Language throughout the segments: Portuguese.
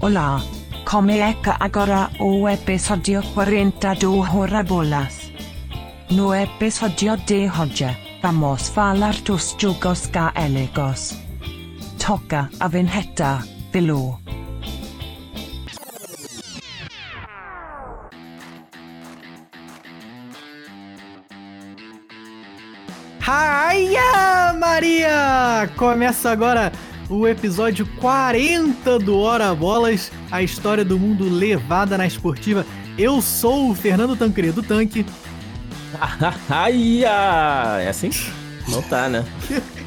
Olá, que agora o episódio 42 Horabolas? No episódio de hoje, vamos falar dos jogos gaélicos. Toca a vinheta, Bilu. Raia Maria! Começa agora o episódio 40 do Hora Bolas, a história do mundo levada na esportiva. Eu sou o Fernando Tancredo Tanque. Raia! É assim? Não tá, né?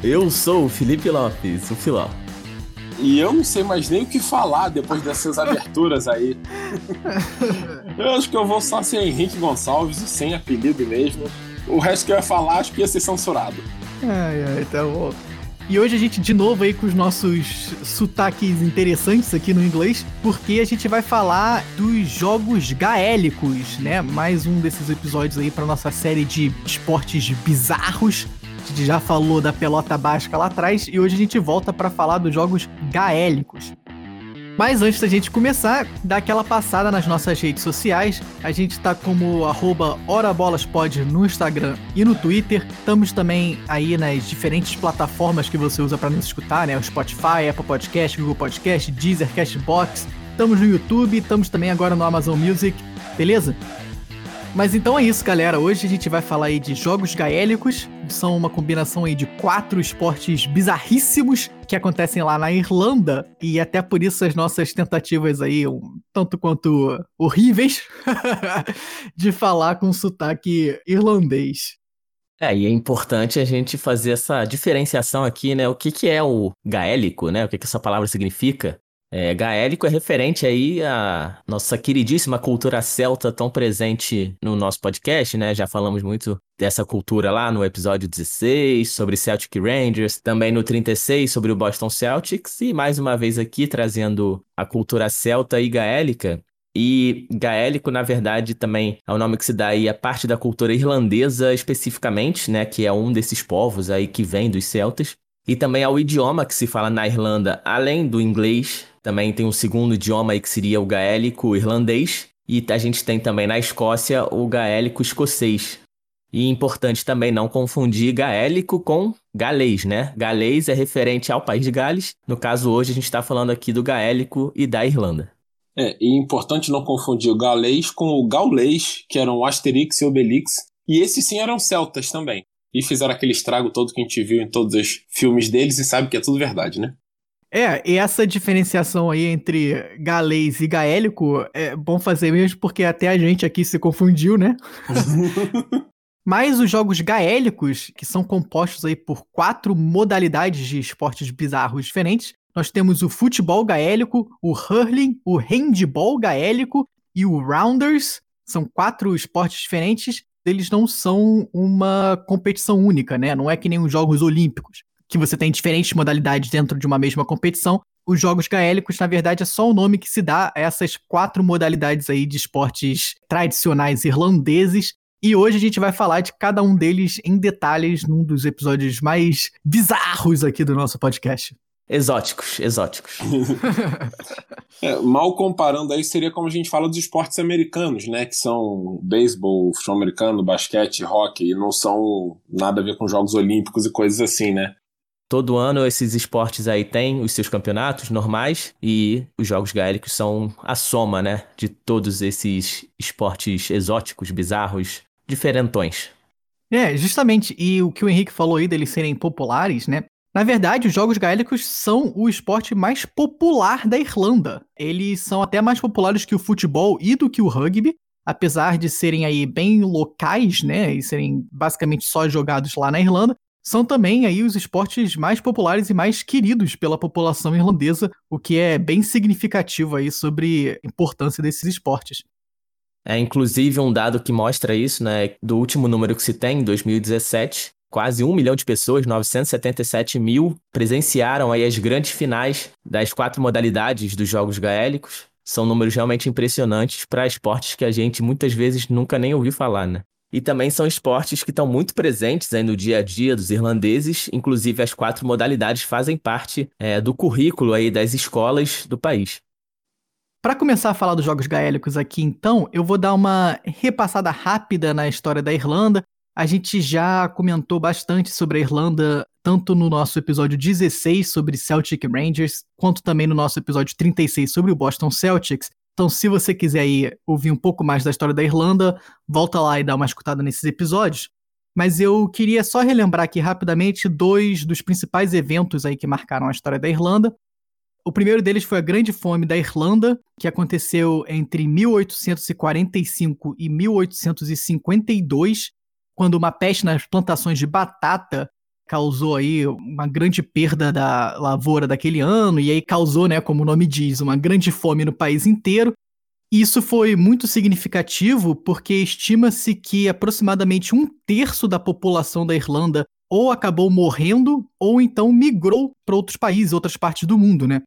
Eu sou o Felipe Lopes, o Filó. E eu não sei mais nem o que falar depois dessas aberturas aí. eu acho que eu vou só ser Henrique Gonçalves, sem apelido mesmo. O resto que eu ia falar, acho que ia ser censurado. Ai, ai, tá bom. E hoje a gente, de novo, aí com os nossos sotaques interessantes aqui no inglês, porque a gente vai falar dos jogos gaélicos, né? Mais um desses episódios aí para nossa série de esportes bizarros. A gente já falou da pelota basca lá atrás e hoje a gente volta para falar dos jogos gaélicos. Mas antes da gente começar, dá aquela passada nas nossas redes sociais. A gente tá como arroba HoraBolasPod no Instagram e no Twitter. Estamos também aí nas diferentes plataformas que você usa para nos escutar, né? O Spotify, Apple Podcast, Google Podcast, Deezer, Cashbox. Estamos no YouTube, estamos também agora no Amazon Music, beleza? Mas então é isso, galera. Hoje a gente vai falar aí de jogos gaélicos. São uma combinação aí de quatro esportes bizarríssimos que acontecem lá na Irlanda. E até por isso as nossas tentativas aí, um tanto quanto horríveis, de falar com sotaque irlandês. É, e é importante a gente fazer essa diferenciação aqui, né? O que, que é o gaélico, né? O que, que essa palavra significa? É, gaélico é referente aí à nossa queridíssima cultura celta tão presente no nosso podcast, né? Já falamos muito dessa cultura lá no episódio 16 sobre Celtic Rangers, também no 36 sobre o Boston Celtics e mais uma vez aqui trazendo a cultura celta e gaélica. E gaélico, na verdade, também é o nome que se dá aí a parte da cultura irlandesa especificamente, né? Que é um desses povos aí que vem dos celtas. E também é o idioma que se fala na Irlanda, além do inglês, também tem um segundo idioma aí que seria o gaélico irlandês. E a gente tem também na Escócia o gaélico escocês. E importante também não confundir gaélico com galês, né? Galês é referente ao país de Gales. No caso, hoje a gente está falando aqui do gaélico e da Irlanda. É, e importante não confundir o galês com o gaulês, que eram Asterix e Obelix. E esses sim eram celtas também. E fizeram aquele estrago todo que a gente viu em todos os filmes deles e sabe que é tudo verdade, né? É, e essa diferenciação aí entre galês e gaélico é bom fazer mesmo porque até a gente aqui se confundiu, né? Mas os jogos gaélicos, que são compostos aí por quatro modalidades de esportes bizarros diferentes, nós temos o futebol gaélico, o hurling, o handball gaélico e o rounders. São quatro esportes diferentes. Eles não são uma competição única, né? Não é que nem os Jogos Olímpicos que você tem diferentes modalidades dentro de uma mesma competição. Os jogos gaélicos, na verdade, é só o nome que se dá a essas quatro modalidades aí de esportes tradicionais irlandeses. E hoje a gente vai falar de cada um deles em detalhes num dos episódios mais bizarros aqui do nosso podcast. Exóticos, exóticos. é, mal comparando aí, seria como a gente fala dos esportes americanos, né? Que são beisebol, futebol americano, basquete, hockey, e não são nada a ver com jogos olímpicos e coisas assim, né? Todo ano esses esportes aí têm os seus campeonatos normais e os jogos gaélicos são a soma, né, de todos esses esportes exóticos, bizarros, diferentões. É, justamente. E o que o Henrique falou aí deles serem populares, né? Na verdade, os jogos gaélicos são o esporte mais popular da Irlanda. Eles são até mais populares que o futebol e do que o rugby, apesar de serem aí bem locais, né, e serem basicamente só jogados lá na Irlanda são também aí os esportes mais populares e mais queridos pela população irlandesa, o que é bem significativo aí sobre a importância desses esportes. É inclusive um dado que mostra isso, né, do último número que se tem, em 2017, quase um milhão de pessoas, 977 mil, presenciaram aí as grandes finais das quatro modalidades dos Jogos Gaélicos. São números realmente impressionantes para esportes que a gente muitas vezes nunca nem ouviu falar, né? E também são esportes que estão muito presentes aí no dia a dia dos irlandeses, inclusive as quatro modalidades fazem parte é, do currículo aí das escolas do país. Para começar a falar dos jogos gaélicos aqui, então, eu vou dar uma repassada rápida na história da Irlanda. A gente já comentou bastante sobre a Irlanda, tanto no nosso episódio 16 sobre Celtic Rangers, quanto também no nosso episódio 36 sobre o Boston Celtics. Então, se você quiser aí ouvir um pouco mais da história da Irlanda, volta lá e dá uma escutada nesses episódios. Mas eu queria só relembrar aqui rapidamente dois dos principais eventos aí que marcaram a história da Irlanda. O primeiro deles foi a Grande Fome da Irlanda, que aconteceu entre 1845 e 1852, quando uma peste nas plantações de batata causou aí uma grande perda da lavoura daquele ano, e aí causou, né, como o nome diz, uma grande fome no país inteiro. Isso foi muito significativo porque estima-se que aproximadamente um terço da população da Irlanda ou acabou morrendo ou então migrou para outros países, outras partes do mundo, né?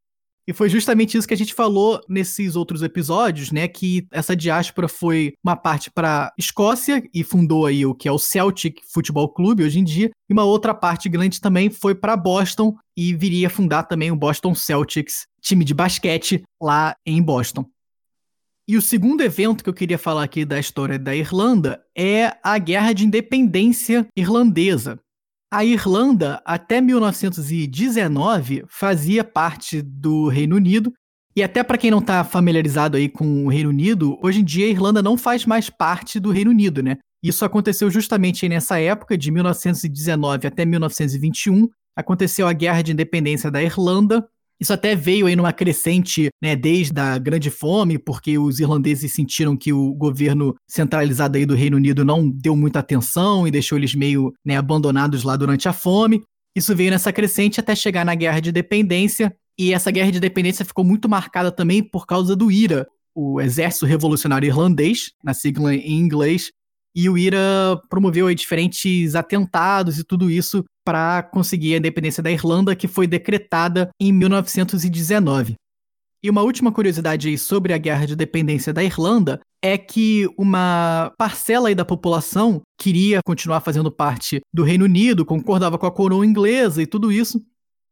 E foi justamente isso que a gente falou nesses outros episódios, né? Que essa diáspora foi uma parte para Escócia e fundou aí o que é o Celtic Futebol Clube hoje em dia, e uma outra parte grande também foi para Boston e viria fundar também o Boston Celtics, time de basquete lá em Boston. E o segundo evento que eu queria falar aqui da história da Irlanda é a Guerra de Independência Irlandesa. A Irlanda, até 1919, fazia parte do Reino Unido. E até para quem não está familiarizado aí com o Reino Unido, hoje em dia a Irlanda não faz mais parte do Reino Unido, né? Isso aconteceu justamente nessa época, de 1919 até 1921. Aconteceu a Guerra de Independência da Irlanda, isso até veio aí numa crescente, né, desde a Grande Fome, porque os irlandeses sentiram que o governo centralizado aí do Reino Unido não deu muita atenção e deixou eles meio né, abandonados lá durante a fome. Isso veio nessa crescente até chegar na Guerra de Independência, e essa Guerra de Independência ficou muito marcada também por causa do IRA, o Exército Revolucionário Irlandês, na sigla em inglês, e o IRA promoveu aí diferentes atentados e tudo isso para conseguir a independência da Irlanda, que foi decretada em 1919. E uma última curiosidade sobre a guerra de independência da Irlanda é que uma parcela da população queria continuar fazendo parte do Reino Unido, concordava com a coroa inglesa e tudo isso.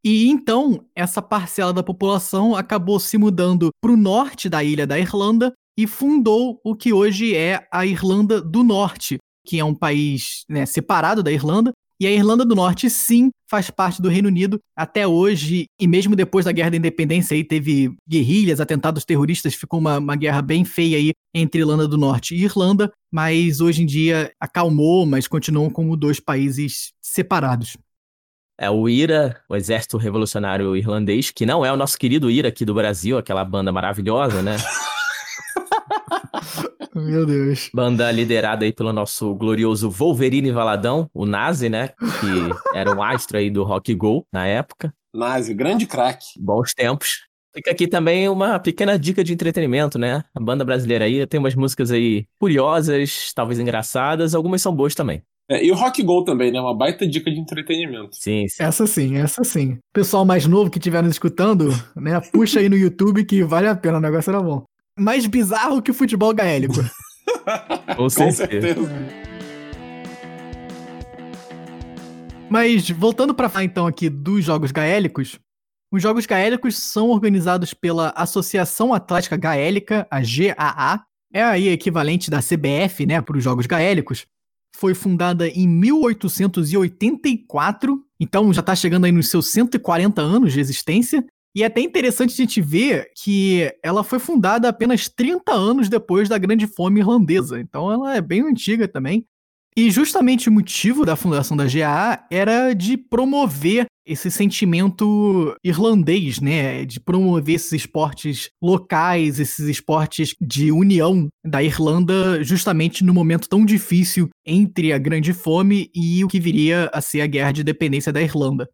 E então, essa parcela da população acabou se mudando para o norte da ilha da Irlanda e fundou o que hoje é a Irlanda do Norte, que é um país né, separado da Irlanda. E a Irlanda do Norte, sim, faz parte do Reino Unido até hoje, e mesmo depois da Guerra da Independência aí teve guerrilhas, atentados terroristas, ficou uma, uma guerra bem feia aí entre Irlanda do Norte e Irlanda, mas hoje em dia acalmou, mas continuam como dois países separados. É o IRA, o Exército Revolucionário Irlandês, que não é o nosso querido IRA aqui do Brasil, aquela banda maravilhosa, né? Meu Deus. Banda liderada aí pelo nosso glorioso Wolverine Valadão, o Nazi, né? Que era um astro aí do rock go na época. Nazi, grande craque. Bons tempos. Fica aqui também uma pequena dica de entretenimento, né? A banda brasileira aí tem umas músicas aí curiosas, talvez engraçadas, algumas são boas também. É, e o Rock Go também, né? Uma baita dica de entretenimento. Sim, sim. Essa sim, essa sim. Pessoal mais novo que estiver nos escutando, né? Puxa aí no YouTube que vale a pena, o negócio era bom mais bizarro que o futebol gaélico. Com certeza. Mas voltando para falar então aqui dos jogos gaélicos, os jogos gaélicos são organizados pela Associação Atlética Gaélica, a GAA, é aí equivalente da CBF, né, para os jogos gaélicos. Foi fundada em 1884, então já está chegando aí nos seus 140 anos de existência, e é até interessante a gente ver que ela foi fundada apenas 30 anos depois da Grande Fome Irlandesa. Então ela é bem antiga também. E justamente o motivo da fundação da GAA era de promover esse sentimento irlandês, né? De promover esses esportes locais, esses esportes de união da Irlanda, justamente no momento tão difícil entre a Grande Fome e o que viria a ser a Guerra de Independência da Irlanda.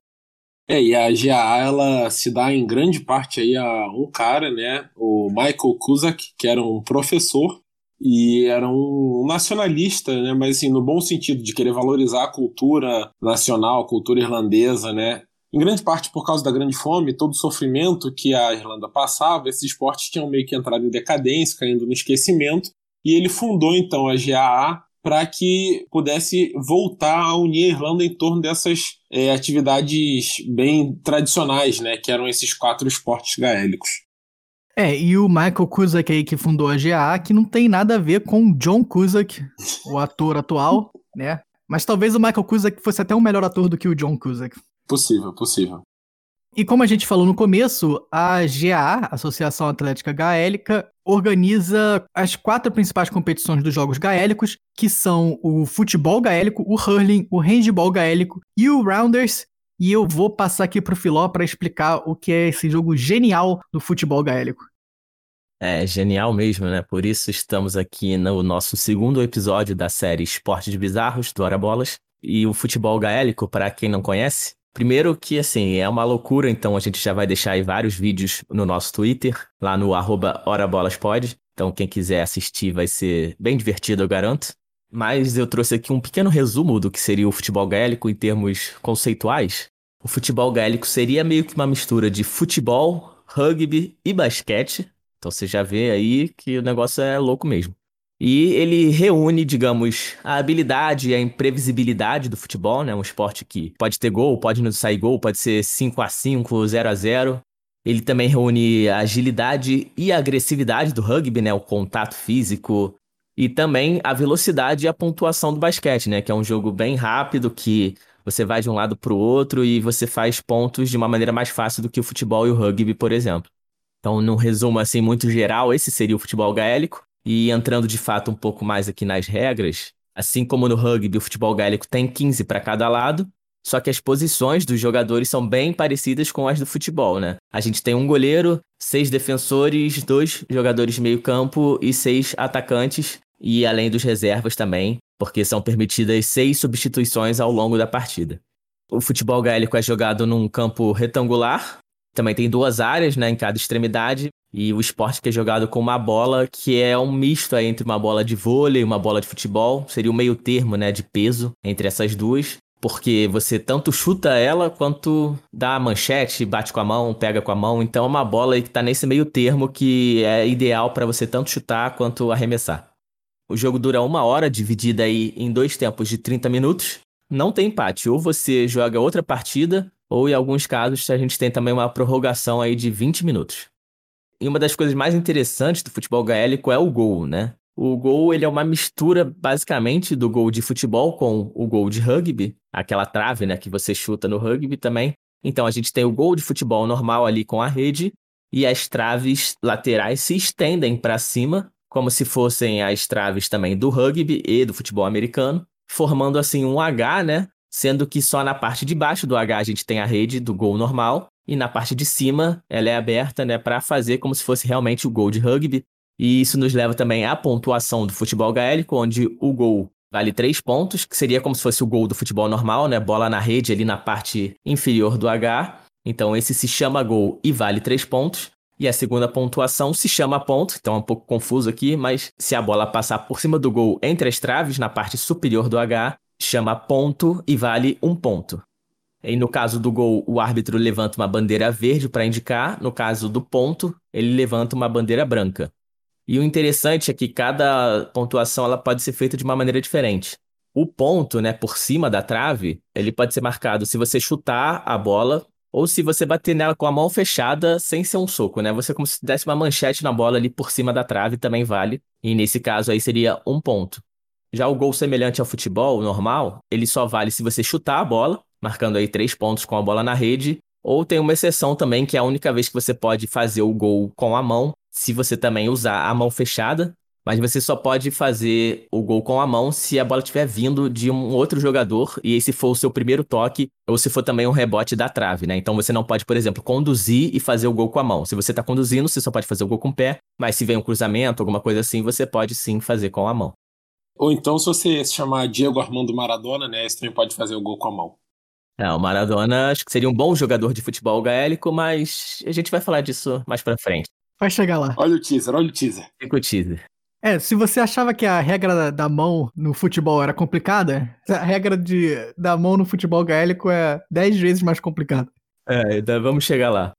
É, e a GAA ela se dá em grande parte aí a um cara, né, o Michael Cusack, que era um professor e era um nacionalista, né, mas assim, no bom sentido de querer valorizar a cultura nacional, a cultura irlandesa, né, em grande parte por causa da grande fome, todo o sofrimento que a Irlanda passava, esses esportes tinham meio que entrado em decadência, caindo no esquecimento, e ele fundou então a GAA para que pudesse voltar a unir a Irlanda em torno dessas é, atividades bem tradicionais, né, que eram esses quatro esportes gaélicos. É, e o Michael Cusack aí que fundou a GA, que não tem nada a ver com John Cusack, o ator atual, né? Mas talvez o Michael Cusack fosse até um melhor ator do que o John Cusack. Possível, possível. E como a gente falou no começo, a GA, Associação Atlética Gaélica, organiza as quatro principais competições dos Jogos Gaélicos, que são o futebol gaélico, o hurling, o handball gaélico e o rounders. E eu vou passar aqui pro Filó para explicar o que é esse jogo genial do futebol gaélico. É, genial mesmo, né? Por isso estamos aqui no nosso segundo episódio da série Esportes Bizarros do Hora Bolas. E o futebol gaélico, para quem não conhece, primeiro que assim, é uma loucura, então a gente já vai deixar aí vários vídeos no nosso Twitter, lá no arroba HoraBolasPod. Então quem quiser assistir vai ser bem divertido, eu garanto. Mas eu trouxe aqui um pequeno resumo do que seria o futebol gaélico em termos conceituais. O futebol gaélico seria meio que uma mistura de futebol, rugby e basquete. Então você já vê aí que o negócio é louco mesmo. E ele reúne, digamos, a habilidade e a imprevisibilidade do futebol, né? Um esporte que pode ter gol, pode não sair gol, pode ser 5 a 5 0 a 0 Ele também reúne a agilidade e a agressividade do rugby, né? O contato físico, e também a velocidade e a pontuação do basquete, né? Que é um jogo bem rápido que você vai de um lado para o outro e você faz pontos de uma maneira mais fácil do que o futebol e o rugby, por exemplo. Então, num resumo assim muito geral, esse seria o futebol gaélico. E entrando de fato um pouco mais aqui nas regras, assim como no rugby, o futebol gaélico tem 15 para cada lado, só que as posições dos jogadores são bem parecidas com as do futebol, né? A gente tem um goleiro, seis defensores, dois jogadores de meio campo e seis atacantes, e além dos reservas também, porque são permitidas seis substituições ao longo da partida. O futebol gaélico é jogado num campo retangular, também tem duas áreas né, em cada extremidade, e o esporte que é jogado com uma bola que é um misto entre uma bola de vôlei e uma bola de futebol, seria o meio termo né, de peso entre essas duas porque você tanto chuta ela quanto dá a manchete, bate com a mão, pega com a mão. Então é uma bola que está nesse meio termo que é ideal para você tanto chutar quanto arremessar. O jogo dura uma hora, dividida aí em dois tempos de 30 minutos. Não tem empate, ou você joga outra partida, ou em alguns casos a gente tem também uma prorrogação aí de 20 minutos. E uma das coisas mais interessantes do futebol gaélico é o gol, né? O gol ele é uma mistura basicamente do gol de futebol com o gol de rugby, aquela trave, né, que você chuta no rugby também. Então a gente tem o gol de futebol normal ali com a rede e as traves laterais se estendem para cima, como se fossem as traves também do rugby e do futebol americano, formando assim um H, né? Sendo que só na parte de baixo do H a gente tem a rede do gol normal e na parte de cima ela é aberta, né, para fazer como se fosse realmente o gol de rugby, e isso nos leva também à pontuação do futebol gaélico, onde o gol vale três pontos, que seria como se fosse o gol do futebol normal, né? Bola na rede ali na parte inferior do H. Então esse se chama gol e vale três pontos. E a segunda pontuação se chama ponto, então é um pouco confuso aqui, mas se a bola passar por cima do gol entre as traves, na parte superior do H, chama ponto e vale um ponto. E no caso do gol, o árbitro levanta uma bandeira verde para indicar, no caso do ponto, ele levanta uma bandeira branca. E o interessante é que cada pontuação ela pode ser feita de uma maneira diferente. O ponto, né, por cima da trave, ele pode ser marcado se você chutar a bola ou se você bater nela com a mão fechada sem ser um soco, né? Você como se desse uma manchete na bola ali por cima da trave também vale. E nesse caso aí seria um ponto. Já o gol semelhante ao futebol normal, ele só vale se você chutar a bola, marcando aí três pontos com a bola na rede, ou tem uma exceção também, que é a única vez que você pode fazer o gol com a mão, se você também usar a mão fechada, mas você só pode fazer o gol com a mão se a bola estiver vindo de um outro jogador e esse for o seu primeiro toque ou se for também um rebote da trave, né? Então você não pode, por exemplo, conduzir e fazer o gol com a mão. Se você está conduzindo, você só pode fazer o gol com o pé, mas se vem um cruzamento, alguma coisa assim, você pode sim fazer com a mão. Ou então, se você se chamar Diego Armando Maradona, né? Você também pode fazer o gol com a mão. É, o Maradona acho que seria um bom jogador de futebol gaélico, mas a gente vai falar disso mais pra frente. Vai chegar lá. Olha o teaser, olha o teaser. Fica o teaser. É, se você achava que a regra da mão no futebol era complicada, a regra de, da mão no futebol gaélico é 10 vezes mais complicada. É, então vamos chegar lá.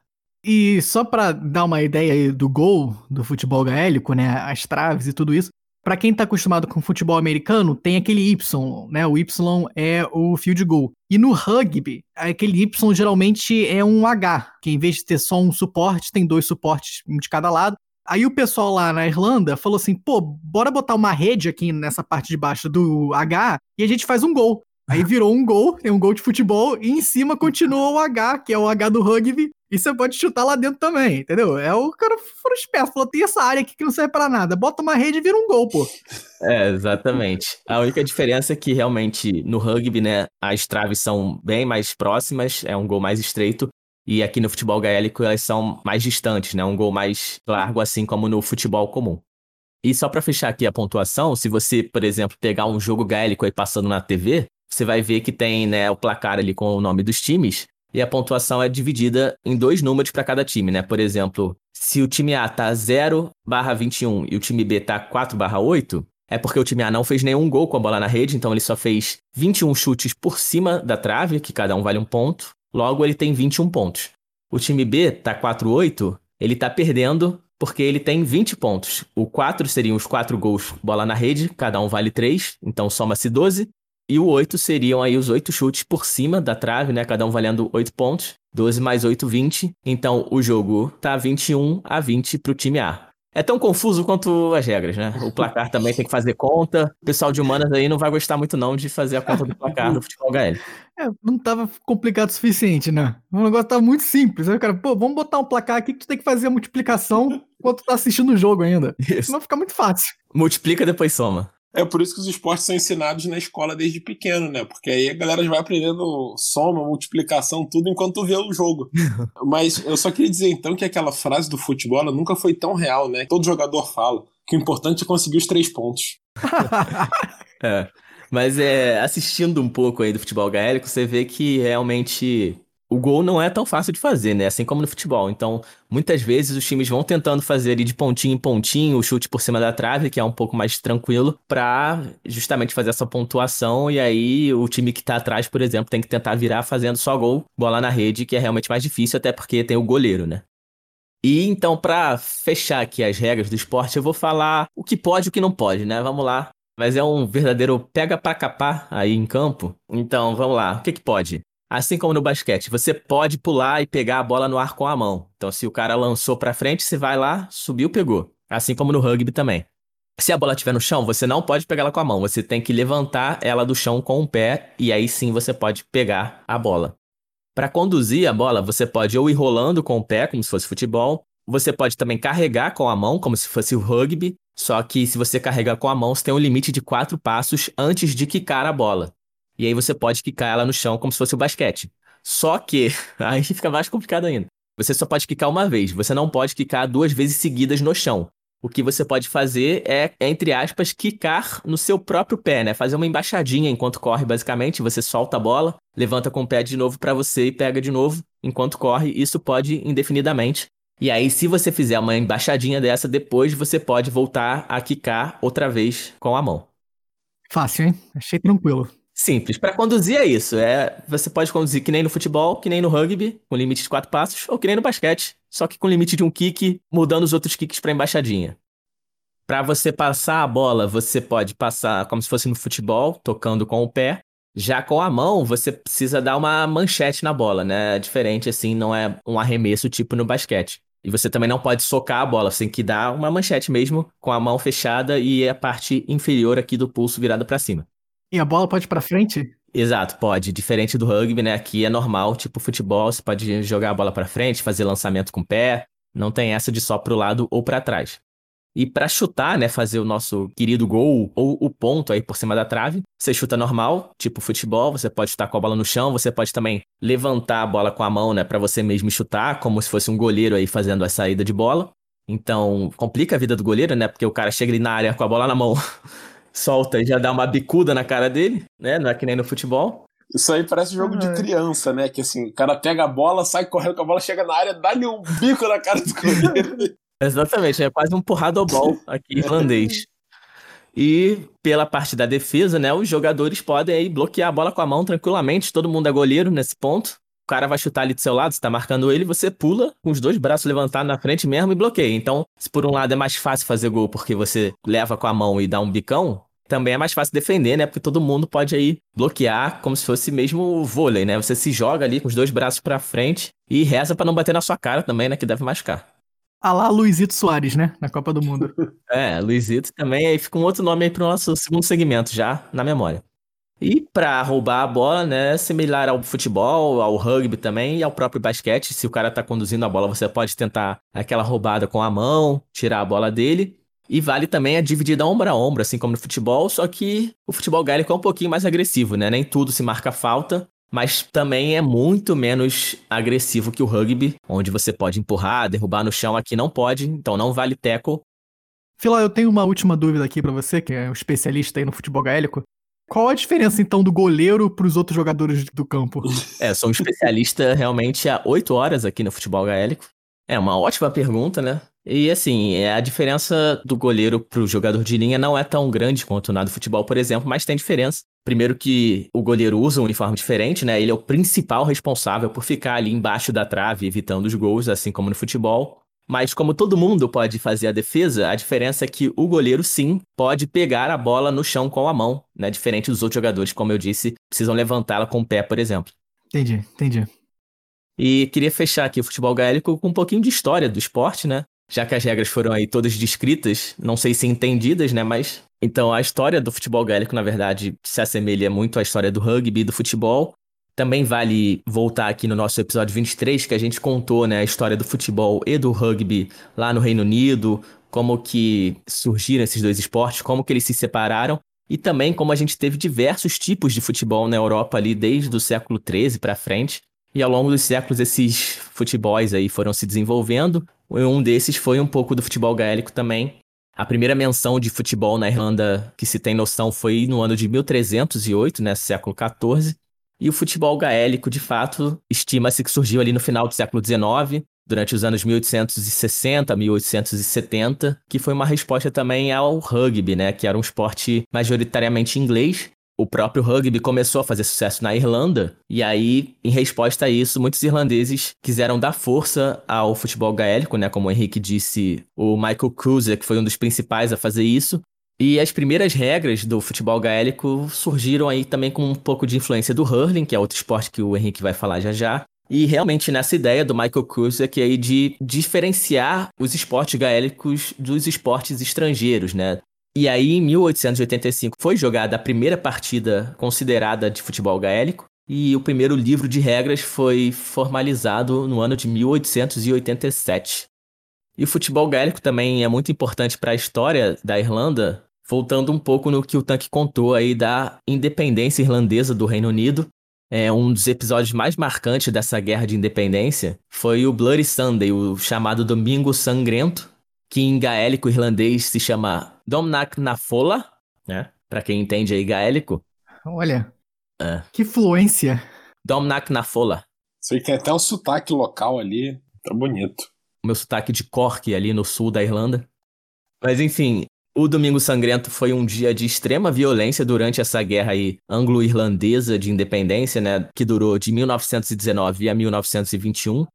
E só para dar uma ideia aí do gol do futebol gaélico, né, as traves e tudo isso, Para quem tá acostumado com futebol americano, tem aquele Y, né? O Y é o field goal. E no rugby, aquele Y geralmente é um H, que em vez de ter só um suporte, tem dois suportes, um de cada lado. Aí o pessoal lá na Irlanda falou assim: pô, bora botar uma rede aqui nessa parte de baixo do H e a gente faz um gol. Aí virou um gol, tem um gol de futebol, e em cima continua o H, que é o H do rugby, e você pode chutar lá dentro também, entendeu? É o cara foram esperto, falou: tem essa área aqui que não serve para nada, bota uma rede e vira um gol, pô. É, exatamente. A única diferença é que realmente no rugby, né, as traves são bem mais próximas, é um gol mais estreito, e aqui no futebol gaélico elas são mais distantes, né? Um gol mais largo, assim como no futebol comum. E só para fechar aqui a pontuação, se você, por exemplo, pegar um jogo gaélico aí passando na TV, você vai ver que tem né, o placar ali com o nome dos times e a pontuação é dividida em dois números para cada time, né? Por exemplo, se o time A tá 0 barra 21 e o time B tá 4 barra 8, é porque o time A não fez nenhum gol com a bola na rede, então ele só fez 21 chutes por cima da trave, que cada um vale um ponto, logo ele tem 21 pontos. O time B tá 4-8, ele tá perdendo porque ele tem 20 pontos. O 4 seriam os 4 gols bola na rede, cada um vale 3, então soma-se 12. E o 8 seriam aí os 8 chutes por cima da trave, né? Cada um valendo 8 pontos. 12 mais 8, 20. Então o jogo tá 21 a 20 pro time A. É tão confuso quanto as regras, né? O placar também tem que fazer conta. O pessoal de humanas aí não vai gostar muito não de fazer a conta do placar no futebol HL. É, não tava complicado o suficiente, né? O negócio tava muito simples. Aí o cara, pô, vamos botar um placar aqui que tu tem que fazer a multiplicação enquanto tu tá assistindo o jogo ainda. Isso. Senão fica muito fácil. Multiplica, depois soma. É por isso que os esportes são ensinados na escola desde pequeno, né? Porque aí a galera já vai aprendendo soma, multiplicação, tudo enquanto vê o jogo. Mas eu só queria dizer então que aquela frase do futebol nunca foi tão real, né? Todo jogador fala que o importante é conseguir os três pontos. é. Mas é, assistindo um pouco aí do futebol gaélico, você vê que realmente o gol não é tão fácil de fazer, né? Assim como no futebol. Então, muitas vezes os times vão tentando fazer ali de pontinho em pontinho o chute por cima da trave, que é um pouco mais tranquilo, para justamente fazer essa pontuação. E aí o time que tá atrás, por exemplo, tem que tentar virar fazendo só gol, bola na rede, que é realmente mais difícil, até porque tem o goleiro, né? E então, para fechar aqui as regras do esporte, eu vou falar o que pode e o que não pode, né? Vamos lá. Mas é um verdadeiro pega para capar aí em campo. Então, vamos lá. O que, que pode? Assim como no basquete, você pode pular e pegar a bola no ar com a mão. Então, se o cara lançou para frente, você vai lá, subiu, pegou. Assim como no rugby também. Se a bola estiver no chão, você não pode pegar ela com a mão. Você tem que levantar ela do chão com o pé e aí sim você pode pegar a bola. Para conduzir a bola, você pode ou ir rolando com o pé, como se fosse futebol. Você pode também carregar com a mão, como se fosse o rugby. Só que se você carregar com a mão, você tem um limite de quatro passos antes de quicar a bola. E aí você pode quicar ela no chão como se fosse o basquete. Só que aí fica mais complicado ainda. Você só pode quicar uma vez, você não pode quicar duas vezes seguidas no chão. O que você pode fazer é, entre aspas, quicar no seu próprio pé, né? Fazer uma embaixadinha enquanto corre, basicamente. Você solta a bola, levanta com o pé de novo para você e pega de novo enquanto corre. Isso pode indefinidamente. E aí, se você fizer uma embaixadinha dessa, depois você pode voltar a quicar outra vez com a mão. Fácil, hein? Achei tranquilo. Simples. Para conduzir é isso. É, você pode conduzir que nem no futebol, que nem no rugby, com limite de quatro passos, ou que nem no basquete, só que com limite de um kick, mudando os outros kicks para embaixadinha. Para você passar a bola, você pode passar como se fosse no futebol, tocando com o pé. Já com a mão, você precisa dar uma manchete na bola, né? Diferente assim, não é um arremesso tipo no basquete. E você também não pode socar a bola, você tem que dar uma manchete mesmo, com a mão fechada e a parte inferior aqui do pulso virada para cima. E a bola pode ir pra frente? Exato, pode. Diferente do rugby, né? Aqui é normal, tipo futebol, você pode jogar a bola para frente, fazer lançamento com o pé. Não tem essa de só pro lado ou para trás. E para chutar, né, fazer o nosso querido gol ou o ponto aí por cima da trave, você chuta normal, tipo futebol, você pode chutar com a bola no chão, você pode também levantar a bola com a mão, né, para você mesmo chutar, como se fosse um goleiro aí fazendo a saída de bola. Então, complica a vida do goleiro, né, porque o cara chega ali na área com a bola na mão. solta e já dá uma bicuda na cara dele, né? Não é que nem no futebol. Isso aí parece jogo de criança, né? Que assim, o cara pega a bola, sai correndo com a bola, chega na área, dá-lhe um bico na cara do goleiro. Exatamente, é quase um porradobol aqui irlandês. E pela parte da defesa, né, os jogadores podem aí bloquear a bola com a mão tranquilamente, todo mundo é goleiro nesse ponto. o cara vai chutar ali do seu lado, você tá marcando ele, você pula com os dois braços levantados na frente mesmo e bloqueia. Então, se por um lado é mais fácil fazer gol porque você leva com a mão e dá um bicão, também é mais fácil defender, né? Porque todo mundo pode aí bloquear como se fosse mesmo vôlei, né? Você se joga ali com os dois braços para frente e reza para não bater na sua cara também, né? Que deve machucar. A lá Luizito Soares, né? Na Copa do Mundo. é, Luizito também, aí fica um outro nome aí pro nosso segundo segmento, já na memória. E para roubar a bola, né, similar ao futebol, ao rugby também e ao próprio basquete, se o cara tá conduzindo a bola, você pode tentar aquela roubada com a mão, tirar a bola dele. E vale também a dividida ombro a ombro, assim como no futebol, só que o futebol gaélico é um pouquinho mais agressivo, né? Nem tudo se marca falta, mas também é muito menos agressivo que o rugby, onde você pode empurrar, derrubar no chão, aqui não pode, então não vale tackle. Fila, eu tenho uma última dúvida aqui para você, que é um especialista aí no futebol gaélico. Qual a diferença, então, do goleiro para os outros jogadores do campo? É, sou um especialista realmente há oito horas aqui no futebol gaélico. É uma ótima pergunta, né? E assim, é, a diferença do goleiro para o jogador de linha não é tão grande quanto na do futebol, por exemplo, mas tem diferença. Primeiro que o goleiro usa um uniforme diferente, né? Ele é o principal responsável por ficar ali embaixo da trave, evitando os gols, assim como no futebol. Mas como todo mundo pode fazer a defesa, a diferença é que o goleiro sim pode pegar a bola no chão com a mão, né? Diferente dos outros jogadores, como eu disse, precisam levantá-la com o pé, por exemplo. Entendi, entendi. E queria fechar aqui o futebol gaélico com um pouquinho de história do esporte, né? Já que as regras foram aí todas descritas, não sei se entendidas, né? Mas então a história do futebol gaélico, na verdade, se assemelha muito à história do rugby e do futebol. Também vale voltar aqui no nosso episódio 23, que a gente contou né, a história do futebol e do rugby lá no Reino Unido, como que surgiram esses dois esportes, como que eles se separaram, e também como a gente teve diversos tipos de futebol na Europa ali desde o século 13 para frente. E ao longo dos séculos esses futebols aí foram se desenvolvendo. Um desses foi um pouco do futebol gaélico também. A primeira menção de futebol na Irlanda que se tem noção foi no ano de 1308, né, século 14. E o futebol gaélico, de fato, estima-se que surgiu ali no final do século XIX, durante os anos 1860, 1870, que foi uma resposta também ao rugby, né, que era um esporte majoritariamente inglês. O próprio rugby começou a fazer sucesso na Irlanda, e aí, em resposta a isso, muitos irlandeses quiseram dar força ao futebol gaélico, né, como o Henrique disse, o Michael Cruiser, que foi um dos principais a fazer isso, e as primeiras regras do futebol gaélico surgiram aí também com um pouco de influência do hurling, que é outro esporte que o Henrique vai falar já já. E realmente nessa ideia do Michael Cruz que é aí de diferenciar os esportes gaélicos dos esportes estrangeiros, né? E aí, em 1885, foi jogada a primeira partida considerada de futebol gaélico, e o primeiro livro de regras foi formalizado no ano de 1887. E o futebol gaélico também é muito importante para a história da Irlanda, voltando um pouco no que o Tanque contou aí da independência irlandesa do Reino Unido. É, um dos episódios mais marcantes dessa guerra de independência foi o Bloody Sunday, o chamado Domingo Sangrento, que em gaélico irlandês se chama Domnac na Fola, né? Para quem entende aí gaélico. Olha, é. que fluência. Domnac na Fola. Sei que tem até um sotaque local ali, tá bonito o meu sotaque de Cork ali no sul da Irlanda. Mas enfim, o Domingo Sangrento foi um dia de extrema violência durante essa guerra aí anglo-irlandesa de independência, né, que durou de 1919 a 1921.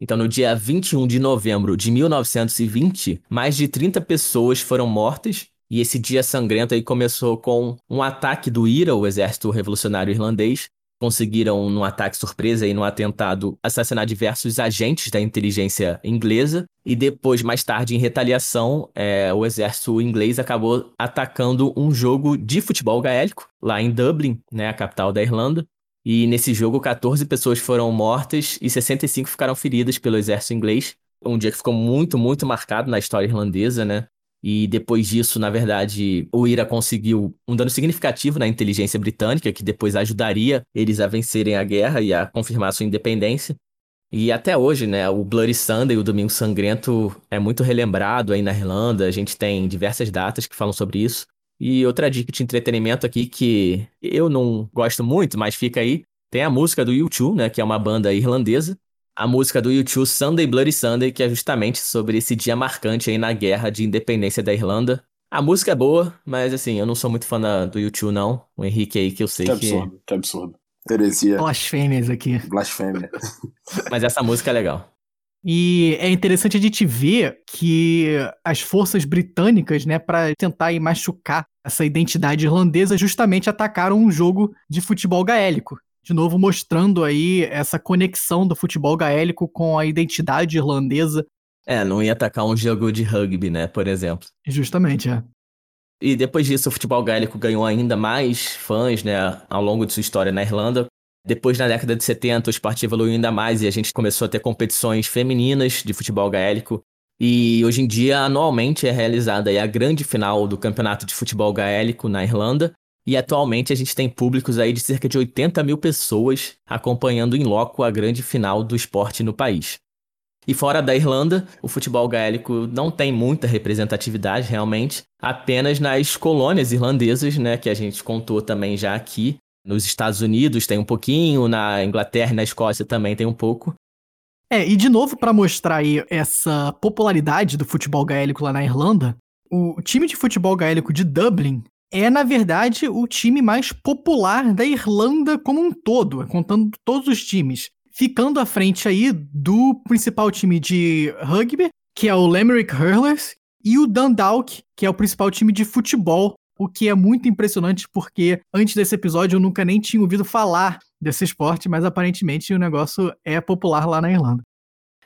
Então, no dia 21 de novembro de 1920, mais de 30 pessoas foram mortas. E esse dia sangrento aí começou com um ataque do IRA, o Exército Revolucionário Irlandês, conseguiram, num ataque surpresa e num atentado, assassinar diversos agentes da inteligência inglesa. E depois, mais tarde, em retaliação, é, o exército inglês acabou atacando um jogo de futebol gaélico, lá em Dublin, né, a capital da Irlanda. E nesse jogo, 14 pessoas foram mortas e 65 ficaram feridas pelo exército inglês. Um dia que ficou muito, muito marcado na história irlandesa, né? E depois disso, na verdade, o IRA conseguiu um dano significativo na inteligência britânica, que depois ajudaria eles a vencerem a guerra e a confirmar sua independência. E até hoje, né, o Bloody Sunday, o Domingo Sangrento, é muito relembrado aí na Irlanda. A gente tem diversas datas que falam sobre isso. E outra dica de entretenimento aqui que eu não gosto muito, mas fica aí, tem a música do U2, né, que é uma banda irlandesa, a música do YouTube Sunday Bloody Sunday, que é justamente sobre esse dia marcante aí na guerra de independência da Irlanda. A música é boa, mas assim, eu não sou muito fã da, do YouTube não. O Henrique aí que eu sei que... absurdo, que, que absurdo. Heresia. Blasfêmias aqui. Blasfêmia. Mas essa música é legal. E é interessante a gente ver que as forças britânicas, né, para tentar machucar essa identidade irlandesa, justamente atacaram um jogo de futebol gaélico. De novo, mostrando aí essa conexão do futebol gaélico com a identidade irlandesa. É, não ia atacar um jogo de rugby, né, por exemplo. Justamente, é. E depois disso, o futebol gaélico ganhou ainda mais fãs, né, ao longo de sua história na Irlanda, depois, na década de 70, o esporte evoluiu ainda mais e a gente começou a ter competições femininas de futebol gaélico. E hoje em dia, anualmente, é realizada a grande final do campeonato de futebol gaélico na Irlanda. E atualmente a gente tem públicos aí de cerca de 80 mil pessoas acompanhando em loco a grande final do esporte no país. E fora da Irlanda, o futebol gaélico não tem muita representatividade realmente, apenas nas colônias irlandesas, né, que a gente contou também já aqui, nos Estados Unidos tem um pouquinho, na Inglaterra e na Escócia também tem um pouco. É, e de novo, para mostrar aí essa popularidade do futebol gaélico lá na Irlanda, o time de futebol gaélico de Dublin é, na verdade, o time mais popular da Irlanda como um todo, contando todos os times. Ficando à frente aí do principal time de rugby, que é o Limerick Hurlers, e o Dundalk, que é o principal time de futebol o que é muito impressionante porque antes desse episódio eu nunca nem tinha ouvido falar desse esporte, mas aparentemente o negócio é popular lá na Irlanda.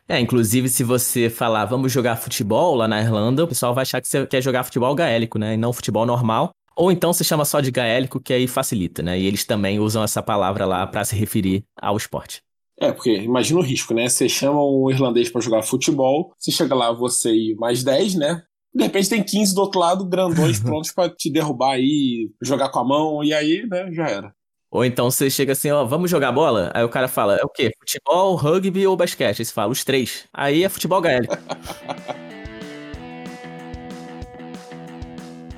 É, inclusive se você falar vamos jogar futebol lá na Irlanda, o pessoal vai achar que você quer jogar futebol gaélico, né, e não futebol normal. Ou então se chama só de gaélico, que aí facilita, né? E eles também usam essa palavra lá para se referir ao esporte. É, porque imagina o risco, né? Você chama um irlandês para jogar futebol, você chega lá, você e mais 10, né? De repente tem 15 do outro lado, grandões prontos para te derrubar aí, jogar com a mão, e aí, né, já era. Ou então você chega assim, ó, vamos jogar bola? Aí o cara fala, é o quê? Futebol, rugby ou basquete? Aí você fala, os três. Aí é futebol gaélico.